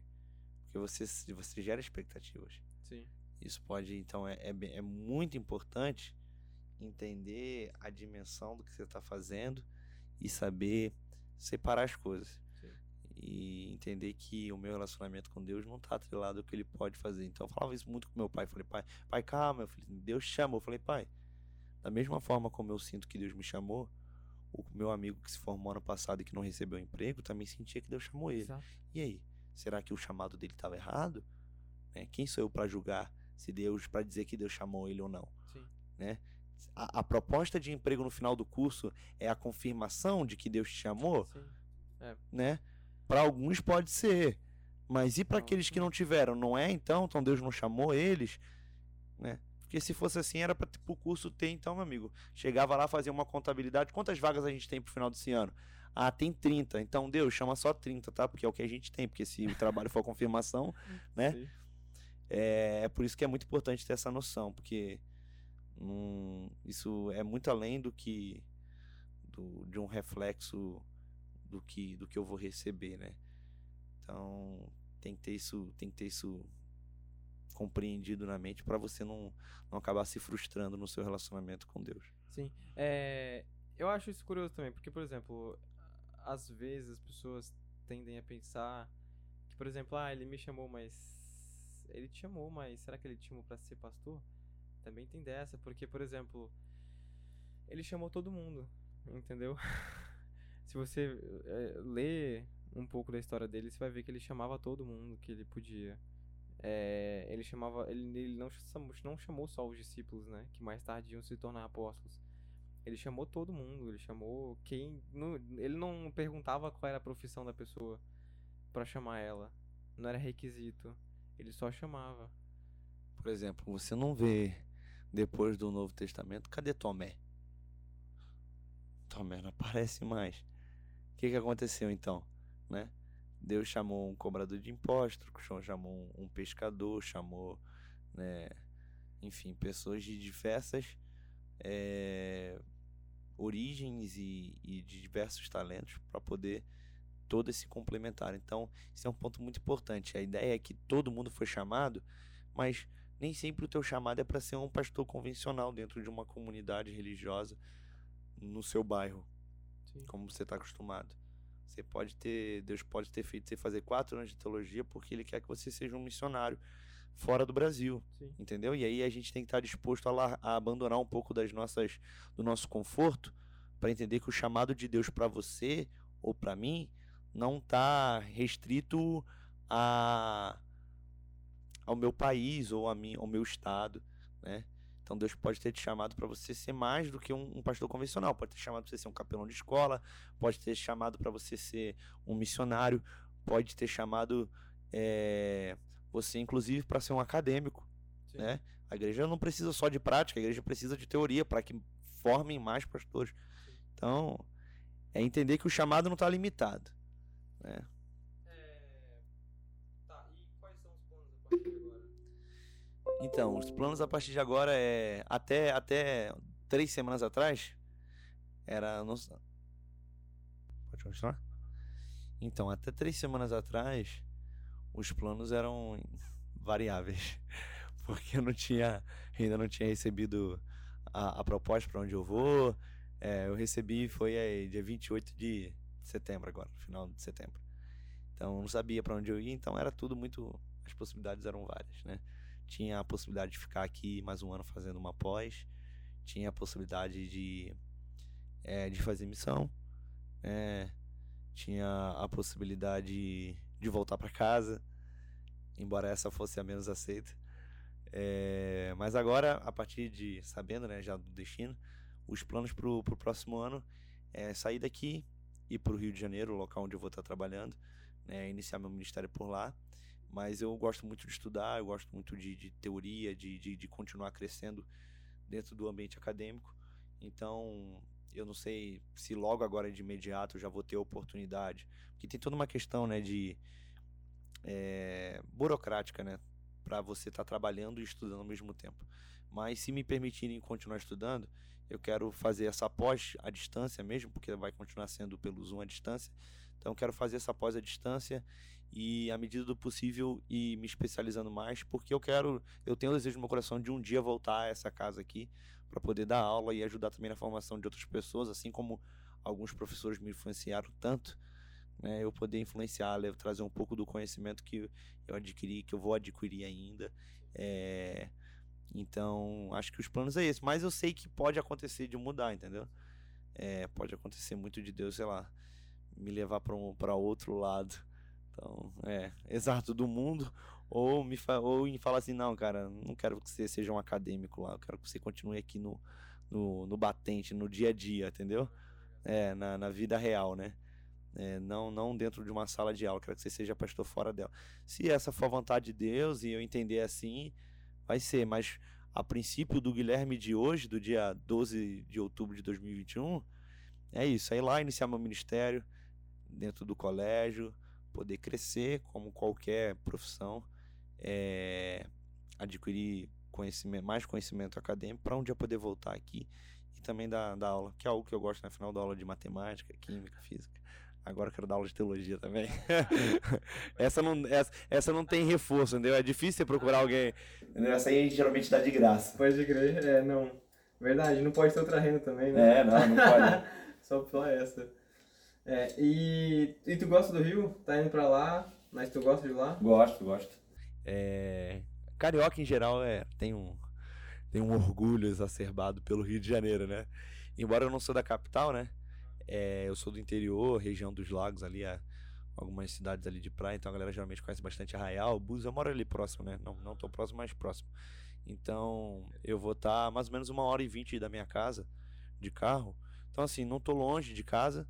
porque você, você gera expectativas. Sim. Isso pode, então, é, é, é muito importante entender a dimensão do que você está fazendo e saber separar as coisas. Sim. E entender que o meu relacionamento com Deus não está atrelado ao que ele pode fazer. Então, eu falava isso muito com meu pai. falei, pai, pai, calma. Eu falei, Deus chama. Eu falei, pai, da mesma forma como eu sinto que Deus me chamou, o meu amigo que se formou ano passado e que não recebeu emprego também sentia que Deus chamou ele. Exato. E aí? Será que o chamado dele estava errado? Né? Quem sou eu para julgar se Deus, para dizer que Deus chamou ele ou não? Sim. Né? A, a, proposta de emprego no final do curso é a confirmação de que Deus te chamou? É. Né? Para alguns pode ser, mas e para aqueles que não tiveram? Não é então? Então Deus não chamou eles? Né? Porque se fosse assim, era para o curso ter, então, meu amigo. Chegava lá, fazia uma contabilidade. Quantas vagas a gente tem pro final desse ano? Ah, tem 30. Então, Deus, chama só 30, tá? Porque é o que a gente tem. Porque se o trabalho for confirmação, né? É, é, por isso que é muito importante ter essa noção. Porque isso é muito além do que. Do, de um reflexo do que, do que eu vou receber, né? Então, tem que ter isso, tem que ter isso compreendido na mente para você não, não acabar se frustrando no seu relacionamento com Deus. Sim. É, eu acho isso curioso também, porque, por exemplo, às vezes as pessoas tendem a pensar que, por exemplo, ah, ele me chamou, mas. Ele te chamou, mas será que ele te chamou pra ser pastor? Também tem dessa, porque, por exemplo, ele chamou todo mundo, entendeu? Se você é, ler um pouco da história dele, você vai ver que ele chamava todo mundo que ele podia. É, ele chamava, ele, ele não, não chamou só os discípulos, né? Que mais tarde iam se tornar apóstolos. Ele chamou todo mundo, ele chamou quem. Não, ele não perguntava qual era a profissão da pessoa para chamar ela. Não era requisito. Ele só chamava. Por exemplo, você não vê depois do Novo Testamento, cadê Tomé? Tomé não aparece mais. O que, que aconteceu então? Né? Deus chamou um cobrador de impostos, chamou um pescador, chamou, né, enfim, pessoas de diversas é, origens e, e de diversos talentos para poder todos se complementar. Então, isso é um ponto muito importante. A ideia é que todo mundo foi chamado, mas nem sempre o teu chamado é para ser um pastor convencional dentro de uma comunidade religiosa no seu bairro, Sim. como você está acostumado. Você pode ter, Deus pode ter feito você fazer quatro anos de teologia porque Ele quer que você seja um missionário fora do Brasil, Sim. entendeu? E aí a gente tem que estar disposto a, lar- a abandonar um pouco das nossas, do nosso conforto para entender que o chamado de Deus para você ou para mim não está restrito a ao meu país ou a mim, ao meu estado, né? Então Deus pode ter te chamado para você ser mais do que um, um pastor convencional, pode ter chamado para você ser um capelão de escola, pode ter chamado para você ser um missionário, pode ter chamado eh, você inclusive para ser um acadêmico, Sim. né? A igreja não precisa só de prática, a igreja precisa de teoria para que formem mais pastores. Então, é entender que o chamado não está limitado. Né? Então, os planos a partir de agora é até até três semanas atrás era não... pode continuar. Então, até três semanas atrás os planos eram variáveis, porque eu não tinha ainda não tinha recebido a, a proposta para onde eu vou. É, eu recebi foi aí, dia 28 de setembro agora, final de setembro. Então, eu não sabia para onde eu ia, então era tudo muito as possibilidades eram várias, né? tinha a possibilidade de ficar aqui mais um ano fazendo uma pós, tinha a possibilidade de, eh, de fazer missão, né? tinha a possibilidade de voltar para casa, embora essa fosse a menos aceita. Eh, mas agora, a partir de sabendo né, já do destino, os planos para o próximo ano é sair daqui ir para o Rio de Janeiro, o local onde eu vou estar trabalhando, né, iniciar meu ministério por lá mas eu gosto muito de estudar, eu gosto muito de, de teoria, de, de, de, continuar crescendo dentro do ambiente acadêmico. Então, eu não sei se logo agora de imediato eu já vou ter oportunidade, porque tem toda uma questão, né, de é, burocrática, né, para você estar tá trabalhando e estudando ao mesmo tempo. Mas se me permitirem continuar estudando, eu quero fazer essa pós à distância mesmo, porque vai continuar sendo pelo Zoom à distância. Então, eu quero fazer essa pós à distância e à medida do possível e me especializando mais, porque eu quero, eu tenho o desejo no meu coração de um dia voltar a essa casa aqui para poder dar aula e ajudar também na formação de outras pessoas, assim como alguns professores me influenciaram tanto, né, eu poder influenciar, trazer um pouco do conhecimento que eu adquiri, que eu vou adquirir ainda. É, então, acho que os planos é esse, mas eu sei que pode acontecer de mudar, entendeu? É, pode acontecer muito de Deus, sei lá, me levar para um, para outro lado então, é, exato, do mundo. Ou me, fa ou me fala assim, não, cara, não quero que você seja um acadêmico lá, eu quero que você continue aqui no, no, no batente, no dia a dia, entendeu? É, na, na vida real, né? É, não, não dentro de uma sala de aula, quero que você seja pastor fora dela. Se essa for a vontade de Deus e eu entender assim, vai ser, mas a princípio do Guilherme de hoje, do dia 12 de outubro de 2021, é isso, é ir lá iniciar meu ministério dentro do colégio, poder crescer como qualquer profissão, é, adquirir conhecimento, mais conhecimento acadêmico para um dia poder voltar aqui e também dar, dar aula, que é algo que eu gosto na né? final da aula de matemática, química, física. Agora eu quero dar aula de teologia também. essa, não, essa, essa não tem reforço, entendeu? É difícil você procurar alguém. Entendeu? Essa aí a gente geralmente dá de graça. Pode crer, é, não. Verdade, não pode ter outra renda também, né? É, não, não pode. só, só essa. É, e, e tu gosta do Rio? Tá indo pra lá, mas tu gosta de lá? Gosto, gosto. É, carioca em geral é, tem, um, tem um orgulho exacerbado pelo Rio de Janeiro, né? Embora eu não sou da capital, né? É, eu sou do interior, região dos lagos ali, é, algumas cidades ali de praia, então a galera geralmente conhece bastante Arraial, Búzios, eu moro ali próximo, né? Não, não tão próximo, mas próximo. Então eu vou estar tá mais ou menos uma hora e vinte da minha casa de carro. Então assim, não tô longe de casa,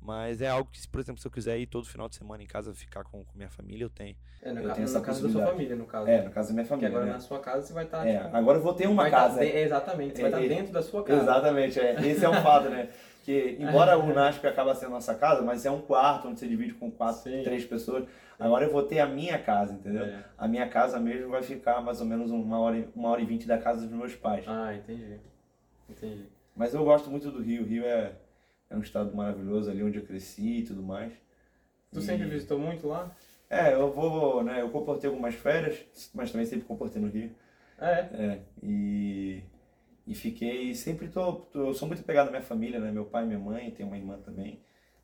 mas é algo que, por exemplo, se eu quiser ir todo final de semana em casa ficar com, com minha família, eu tenho. É, no, eu ca tenho no essa caso da sua família, no caso. É, no caso da minha família. Porque agora né? na sua casa você vai estar. É, tipo, agora eu vou ter uma vai casa. Tá, de, exatamente, você É, vai estar é, dentro da sua casa. Exatamente, é. Esse é um fato, né? Que, embora o NASP acaba sendo nossa casa, mas é um quarto onde você divide com quatro, Sim. três pessoas. Agora eu vou ter a minha casa, entendeu? É. A minha casa mesmo vai ficar mais ou menos uma hora, uma hora e vinte da casa dos meus pais. Ah, entendi. Entendi. Mas eu gosto muito do Rio. O Rio é, é um estado maravilhoso ali onde eu cresci e tudo mais. Tu E- sempre visitou muito lá? É, eu vou, né? Eu comportei algumas férias, mas também sempre comportei no Rio. É. É, e, e fiquei, sempre tô, tô, eu sou muito pegado à minha família, né? Meu pai minha mãe, tenho uma irmã também.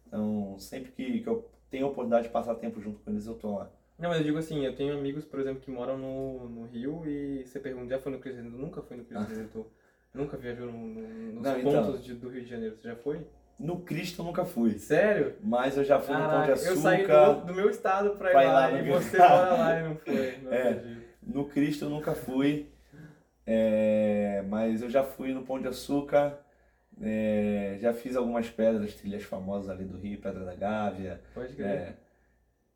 Então, sempre que, que eu tenho a oportunidade de passar tempo junto com eles, eu tô lá. Não, mas eu digo assim, eu tenho amigos, por exemplo, que moram no, no Rio e você pergunta, já foi no Cristo Redentor? Nunca foi no Cristo Ah. Redentor. Nunca viajou no, no- nos Não, pontos então. de- do Rio de Janeiro, você já foi? No Cristo eu nunca fui, Sério? mas eu já fui no Pão de Açúcar. eu saí do, do meu estado pra ir Pra ir lá, lá e você mora lá e não foi. Não É. acredito. No Cristo eu nunca fui, é, mas eu já fui no Pão de Açúcar, é, já fiz algumas pedras, trilhas famosas ali do Rio, Pedra da Gávea, Pode crer. é,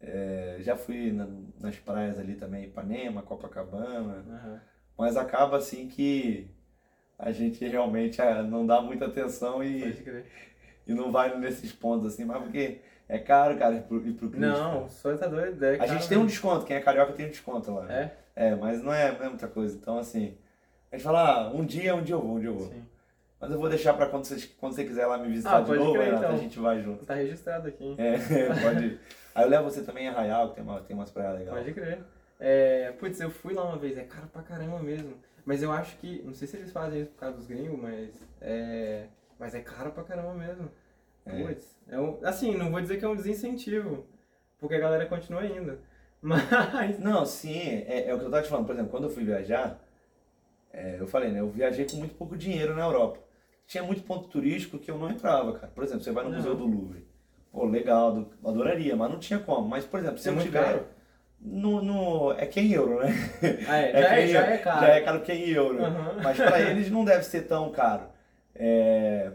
é, já fui na- nas praias ali também, Ipanema, Copacabana, Aham. mas acaba assim que a gente realmente ah, não dá muita atenção e, Pode crer. E não vai nesses pontos assim, mas porque é caro, cara, ir pro, ir pro Cristo. Não, só tá doido. É A gente tem um desconto, quem é carioca tem um desconto lá. É? É, mas não é, não é muita coisa. Então, assim, a gente fala, ah, um dia, um dia eu vou, um dia eu vou. Sim. Mas eu vou deixar pra quando você, quando você quiser lá me visitar Ah, de novo, crer, Renato, então. a gente vai junto. Tá registrado aqui, hein? É, pode ir. Aí eu levo você também em Arraial, que tem, uma, tem umas praias legais. Pode crer. É, putz, eu fui lá uma vez, é caro pra caramba mesmo. Mas eu acho que, não sei se eles fazem isso por causa dos gringos, mas é, mas é caro pra caramba mesmo. É. Putz, é um, assim, não vou dizer que é um desincentivo, porque a galera continua indo. Mas, Não, sim, é, é o que eu tava te falando. Por exemplo, quando eu fui viajar, é, eu falei, né? Eu viajei com muito pouco dinheiro na Europa. Tinha muito ponto turístico que eu não entrava, cara. Por exemplo, você vai no Não. Museu do Louvre. Pô, legal, do- adoraria, mas não tinha como. Mas, por exemplo, se é eu muito tiver. caro. No, no, é que é em euro, né? Ah, é, É já, é, já euro. é caro. Já é caro que é em euro. Aham. Mas pra eles não deve ser tão caro. É,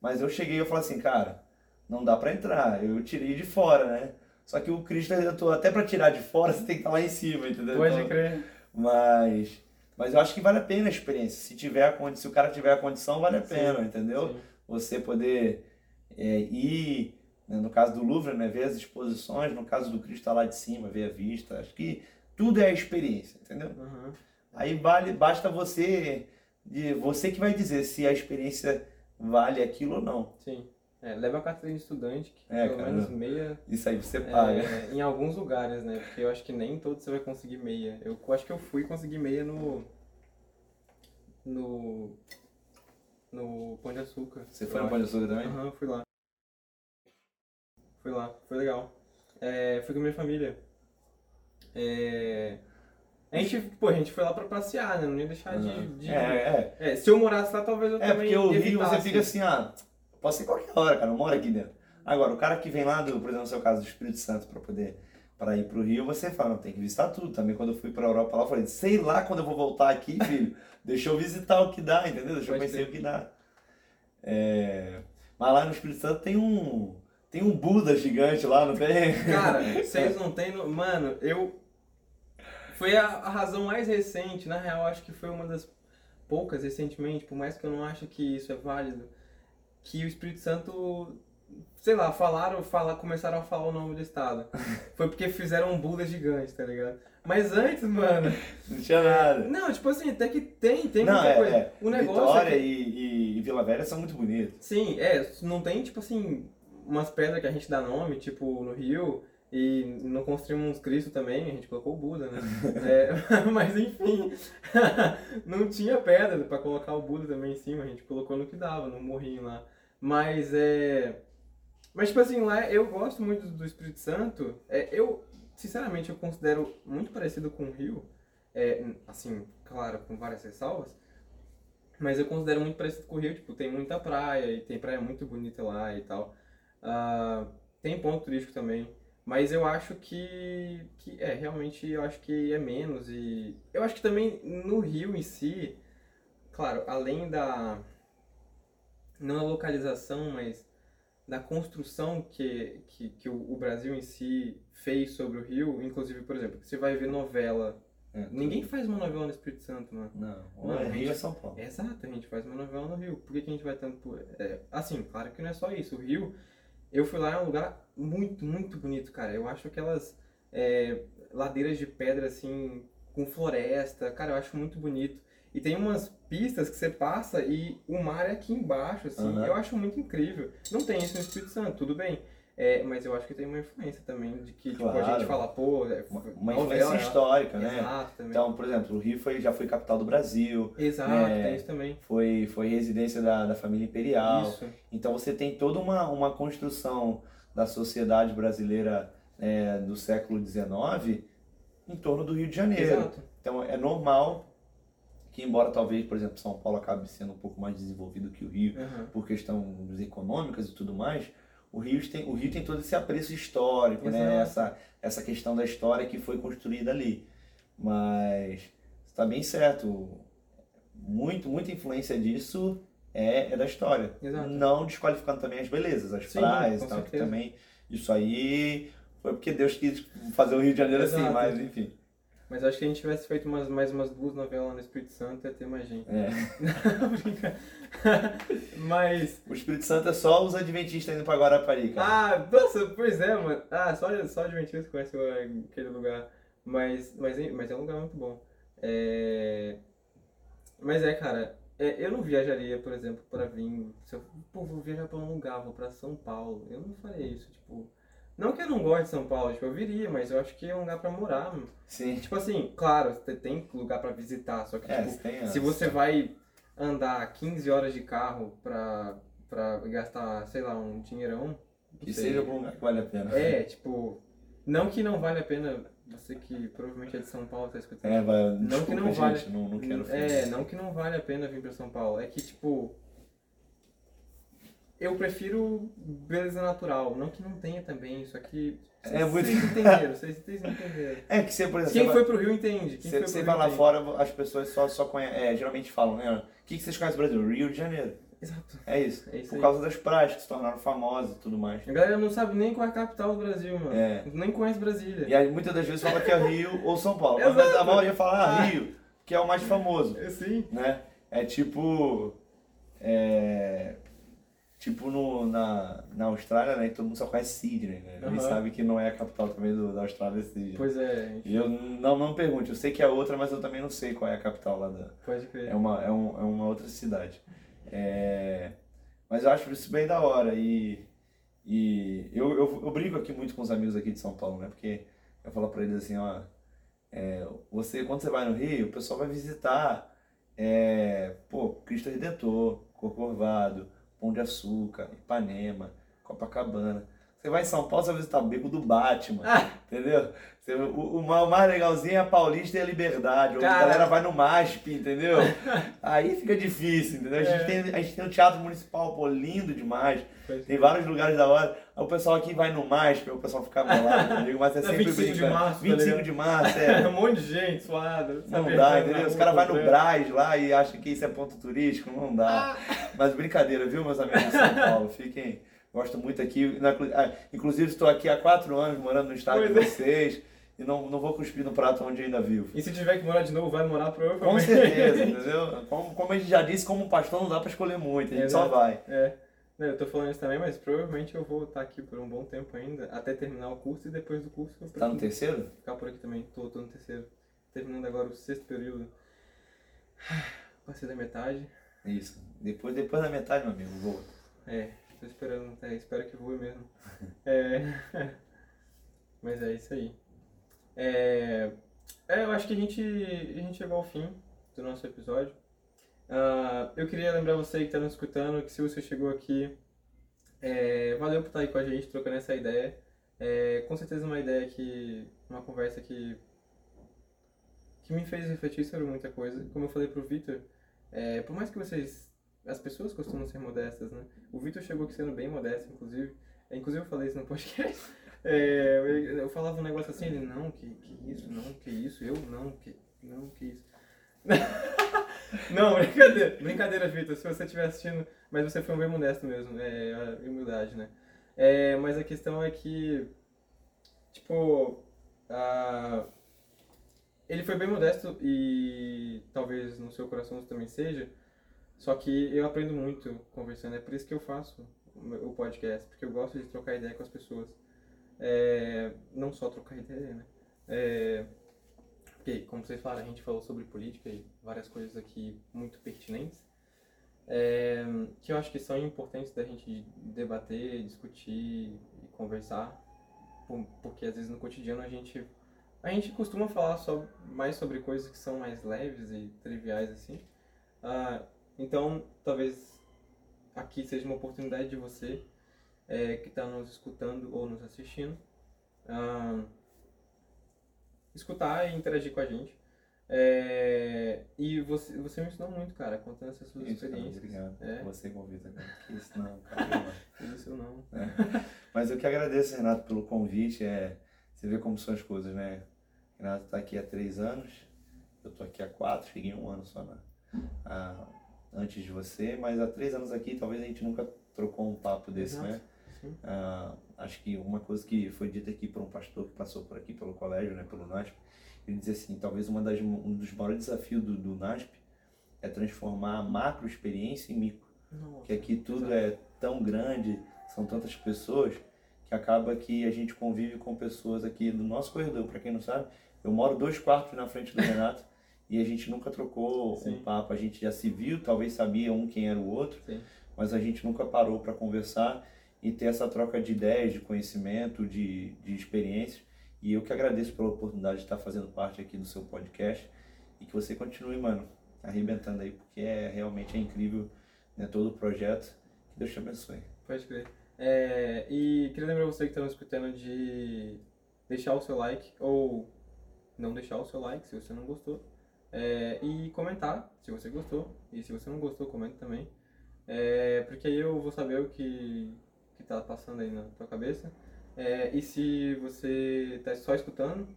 Mas eu cheguei e eu falei assim, cara, não dá pra entrar. Eu tirei de fora, né? Só que o Cristo Redentor, até pra tirar de fora, você tem que estar lá em cima, entendeu? Pode Então, crer. mas, mas eu acho que vale a pena a experiência. Se tiver a condi- se o cara tiver a condição, vale a Sim, pena, entendeu? Sim. Você poder é, ir, né, no caso do Louvre, né, ver as exposições, no caso do Cristo tá lá de cima, ver a vista. Acho que tudo é a experiência, entendeu? Aham. Aí vale, basta você, de, você que vai dizer se a experiência vale aquilo ou não. Sim. É, leva a carteira de estudante, que É, pelo cara. menos meia Isso aí você paga. É, em alguns lugares, né? Porque eu acho que nem todos você vai conseguir meia. Eu acho que eu fui conseguir meia no. No. No Pão de Açúcar. Você foi no Pão de Açúcar também? Aham, fui lá. Fui lá, foi legal. É, fui com a minha família. É, a gente, pô, a gente foi lá pra passear, né? Não ia deixar de. De- É, é. É, se eu morasse lá, talvez eu É, também porque o Rio você fica assim, ah, posso ir qualquer hora, cara, eu moro aqui dentro. Agora, o cara que vem lá, do, por exemplo, no seu caso, do Espírito Santo, pra poder para ir pro Rio, você fala, não, tem que visitar tudo. Também quando eu fui pra Europa lá, eu falei, sei lá quando eu vou voltar aqui, filho. Deixa eu visitar o que dá, entendeu? Deixa eu Pode conhecer crer. o que dá. É, Mas lá no Espírito Santo tem um. Tem um Buda gigante lá, não tem? Cara, vocês não têm. no- Mano, eu. Foi a, a razão mais recente, na real, acho que foi uma das poucas recentemente, por mais que eu não ache que isso é válido, que o Espírito Santo, sei lá, falaram, fala, começaram a falar o nome do estado. Foi porque fizeram um Buda gigante, tá ligado? Mas antes, mano. Não tinha nada. Não, tipo assim, até que tem, tem Não, muita é, coisa. é. O negócio Vitória é que, e- e Vila Velha são muito bonitos. Sim, é, não tem, tipo assim, umas pedras que a gente dá nome, tipo, no Rio, e não construímos Cristo também, a gente colocou o Buda, né? É, mas enfim, não tinha pedra pra colocar o Buda também em cima, a gente colocou no que dava, no morrinho lá. Mas é. Mas, tipo assim, lá eu gosto muito do Espírito Santo. É, eu, sinceramente, eu considero muito parecido com o Rio. É, assim, claro, com várias ressalvas. Mas eu considero muito parecido com o Rio, tipo, tem muita praia e tem praia muito bonita lá e tal. Ah, tem ponto turístico também. Mas eu acho que, que, é, realmente eu acho que é menos. E eu acho que também no Rio em si, claro, além da, não a localização, mas da construção que, que, que o, o Brasil em si fez sobre o Rio, inclusive, por exemplo, você vai ver novela. É, Ninguém faz uma novela no Espírito Santo, mano. Não, Não, é a Rio é São Paulo. Exato, a gente faz uma novela no Rio. Por que, que a gente vai tanto é, assim, claro que não é só isso. O Rio, eu fui lá, é um lugar muito, muito bonito, cara. Eu acho aquelas é, ladeiras de pedra, assim, com floresta, cara, eu acho muito bonito. E tem umas pistas que você passa e o mar é aqui embaixo, assim. Aham. Eu acho muito incrível. Não tem isso no Espírito Santo, tudo bem. É, mas eu acho que tem uma influência também de que tipo, a Claro. gente fala, pô, é, Uma, uma novela, influência histórica, né? Exato, também. Então, por exemplo, o Rio foi, já foi capital do Brasil, Exato, é, tem isso também. foi, foi residência da, da família imperial. Isso. Então você tem toda uma, uma construção da sociedade brasileira é, do século XIX em torno do Rio de Janeiro. Exato. Então é normal que, embora talvez, por exemplo, São Paulo acabe sendo um pouco mais desenvolvido que o Rio Aham. por questões econômicas e tudo mais, o Rio tem, o Rio tem todo esse apreço histórico, né? Exato. Essa, essa questão da história que foi construída ali. Mas está bem certo. Muito, muita influência disso é, é da história. Exato. Não desqualificando também as belezas, as Sim, praias e tal, que também. Isso aí foi porque Deus quis fazer o Rio de Janeiro assim, Exato. mas enfim. Mas acho que a gente tivesse feito umas, mais umas duas novelas no Espírito Santo ia ter mais gente. É. Mas. O Espírito Santo é só os adventistas indo pra Guarapari, cara. Ah, nossa, pois é, mano. Ah, só, só Adventistas conhece o- aquele lugar. Mas, mas, é- mas é um lugar muito bom. É... Mas é, cara, é, eu não viajaria, por exemplo, pra vir. Se eu, pô, vou viajar pra um lugar, vou pra São Paulo. Eu não faria isso, tipo. Não que eu não goste de São Paulo, tipo, eu viria, mas eu acho que é um lugar pra morar. mano. Sim. Tipo assim, claro, você tem lugar pra visitar, só que, É, tipo, tem se você vai andar 15 horas de carro pra, pra gastar, sei lá, um dinheirão. Que sei. seja algum lugar que vale a pena. É, tipo, não que não vale a pena, você que provavelmente é de São Paulo, tá escutando. É, vai. Não desculpa, que não gente, vale. não, não quero É, não que não vale a pena vir pra São Paulo, é que, tipo, eu prefiro beleza natural, não que não tenha também, só que É vocês, muito- vocês entenderam, vocês, vocês entenderam. É que você, por exemplo, Quem você foi pro Rio entende, quem Você, você vai lá entende. fora, as pessoas só, só conhecem, é, geralmente falam, né? O que, que vocês conhecem do Brasil? Rio de Janeiro. Exato. É isso. É isso Por aí. causa das praias que se tornaram famosas e tudo mais. A galera não sabe nem qual é a capital do Brasil, mano. É. Nem conhece Brasília. E aí muitas das vezes fala que é Rio ou São Paulo. Mas Exato. a maioria fala ah, Ah. Rio, que é o mais famoso, É, Sim. né? É tipo. É, tipo no, na, na Austrália, né? Todo mundo só conhece Sydney, né? Ninguém Aham. sabe que não é a capital também do, da Austrália, é Sydney. Pois é, E eu não, não me pergunte, eu sei que é outra, mas eu também não sei qual é a capital lá da, pode crer. É uma, é, um, é uma outra cidade. É, mas eu acho isso bem da hora. E, e eu, eu, eu brigo aqui muito com os amigos aqui de São Paulo, né? Porque eu falo pra eles assim, ó. é, você, quando você vai no Rio, o pessoal vai visitar é, pô, Cristo Redentor, Corcovado, Pão de Açúcar, Ipanema, Copacabana. Você vai em São Paulo, você vai visitar o Beco do Batman, Ah, entendeu? Você- o, o ma- o mais legalzinho é a Paulista e a Liberdade. Cara. A galera vai no MASP, entendeu? Aí fica difícil, entendeu? A gente, É. tem, a gente tem o Teatro Municipal, pô, lindo demais. pode Tem crer. vários lugares da hora. Aí o pessoal aqui vai no MASP, aí o pessoal fica bolado comigo, mas é É sempre 25 de brincando. março, tá 25 ligado? de março, É é. um monte de gente suada. Não dá, entendeu? Os caras vão no. Braz lá e acham que isso é ponto turístico, não dá. Ah, Mas brincadeira, viu, meus amigos de São Paulo? Fiquem. Gosto muito aqui. Na- ah, Inclusive, estou aqui há quatro anos morando no estado de Pois é. vocês. E não, não vou cuspir no prato onde ainda vivo. E se tiver que morar de novo, vai morar Com provavelmente. certeza, entendeu? Como, como a gente já disse, como pastor não dá pra escolher muito, a gente só Exato. vai. É. Eu tô falando isso também, mas provavelmente eu vou estar aqui por um bom tempo ainda, até terminar o curso e depois do curso eu Tá no terceiro? ficar por aqui também. Tô, tô no terceiro. Terminando agora o sexto período. Passei da metade. Isso. Depois, depois da metade, meu amigo, vou. É, tô esperando, é, espero que voe mesmo. É, mas é isso aí. É, é, eu acho que a gente, a gente chegou ao fim do nosso episódio. Ah, eu queria lembrar você que está nos escutando que se você chegou aqui, é, valeu por estar aí com a gente, trocando essa ideia. É, com certeza uma ideia que, uma conversa que, que me fez refletir sobre muita coisa. Como eu falei pro Vitor, é, por mais que vocês as pessoas costumam ser modestas, né? O Vitor chegou aqui sendo bem modesto, inclusive. É, Inclusive eu falei isso no podcast. É, eu, eu falava um negócio assim, ele, não, que, que isso, não, que isso, eu, não, que, não, que isso. não, brincadeira, brincadeira, Vitor, se você estiver assistindo, mas você foi um bem modesto mesmo, é, humildade, né? É, mas a questão é que, tipo, ah, ele foi bem modesto e talvez no seu coração também seja, só que eu aprendo muito conversando, é por isso que eu faço o podcast, porque eu gosto de trocar ideia com as pessoas. É, não só trocar ideia, né? É, porque, como vocês falaram, a gente falou sobre política e várias coisas aqui muito pertinentes, é, que eu acho que são importantes da gente debater, discutir e conversar, por- porque às vezes no cotidiano a gente a gente costuma falar só, mais sobre coisas que são mais leves e triviais assim. Ah, então, talvez aqui seja uma oportunidade de você é, que está nos escutando ou nos assistindo. Ah, escutar e interagir com a gente. É, e você, você me ensinou muito, cara, contando essas suas Isso, experiências. obrigado. É. Você convida, cara. Que Isso não, cara. Isso não. É. Mas eu que agradeço, Renato, pelo convite. É, você vê como são as coisas, né? Renato está aqui há três anos, eu estou aqui há quatro, cheguei um ano só na, a- antes de você, mas há três anos aqui talvez a gente nunca trocou um papo desse, Exato, né? sim. Ah, acho que uma coisa que foi dita aqui por um pastor que passou por aqui pelo colégio, né, pelo NASP, ele dizia assim, talvez uma das, um dos maiores desafios do, do NASP é transformar a macro experiência em micro Nossa. que aqui tudo é tão grande, são tantas pessoas, que acaba que a gente convive com pessoas aqui do nosso corredor. Para quem não sabe, eu moro dois quartos na frente do Renato e a gente nunca trocou Sim. um papo. A gente já se viu, talvez sabia um quem era o outro, Sim. mas a gente nunca parou para conversar e ter essa troca de ideias, de conhecimento, de, de experiências. E eu que agradeço pela oportunidade de estar fazendo parte aqui do seu podcast e que você continue, mano, arrebentando aí, porque é realmente é incrível né, todo o projeto. Que Deus te abençoe. Pode crer. É, e queria lembrar você que está nos escutando de deixar o seu like ou não deixar o seu like se você não gostou. É, e comentar se você gostou. E se você não gostou, comente também. É, porque aí eu vou saber o que, que tá passando aí na tua cabeça. É, e se você tá só escutando,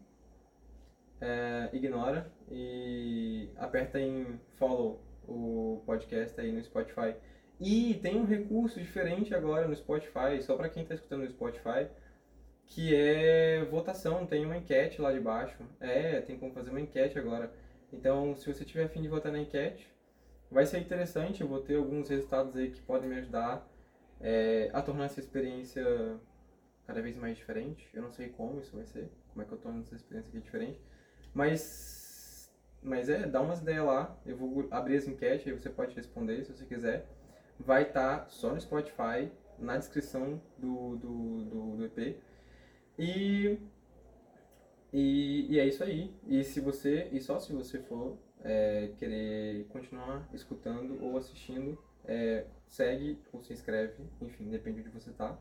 é, ignora e aperta em follow o podcast aí no Spotify. E tem um recurso diferente agora no Spotify, só para quem está escutando no Spotify, que é votação. Tem uma enquete lá de baixo. É, tem como fazer uma enquete agora. Então, se você tiver afim de votar na enquete, vai ser interessante. Eu vou ter alguns resultados aí que podem me ajudar é, a tornar essa experiência cada vez mais diferente. Eu não sei como isso vai ser, como é que eu torno essa experiência aqui diferente. Mas, mas é, dá umas ideias lá. Eu vou abrir as enquetes e você pode responder se você quiser. Vai estar só no Spotify, na descrição do, do, do, do EP. E, e, e é isso aí. E se você, e só se você for é, querer continuar escutando ou assistindo, é, segue ou se inscreve, enfim, depende de onde você tá.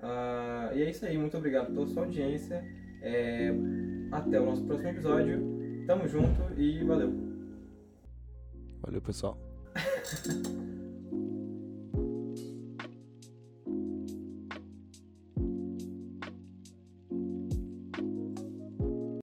Ah, e é isso aí, muito obrigado pela sua audiência. É, até o nosso próximo episódio. Tamo junto e valeu. Valeu, pessoal.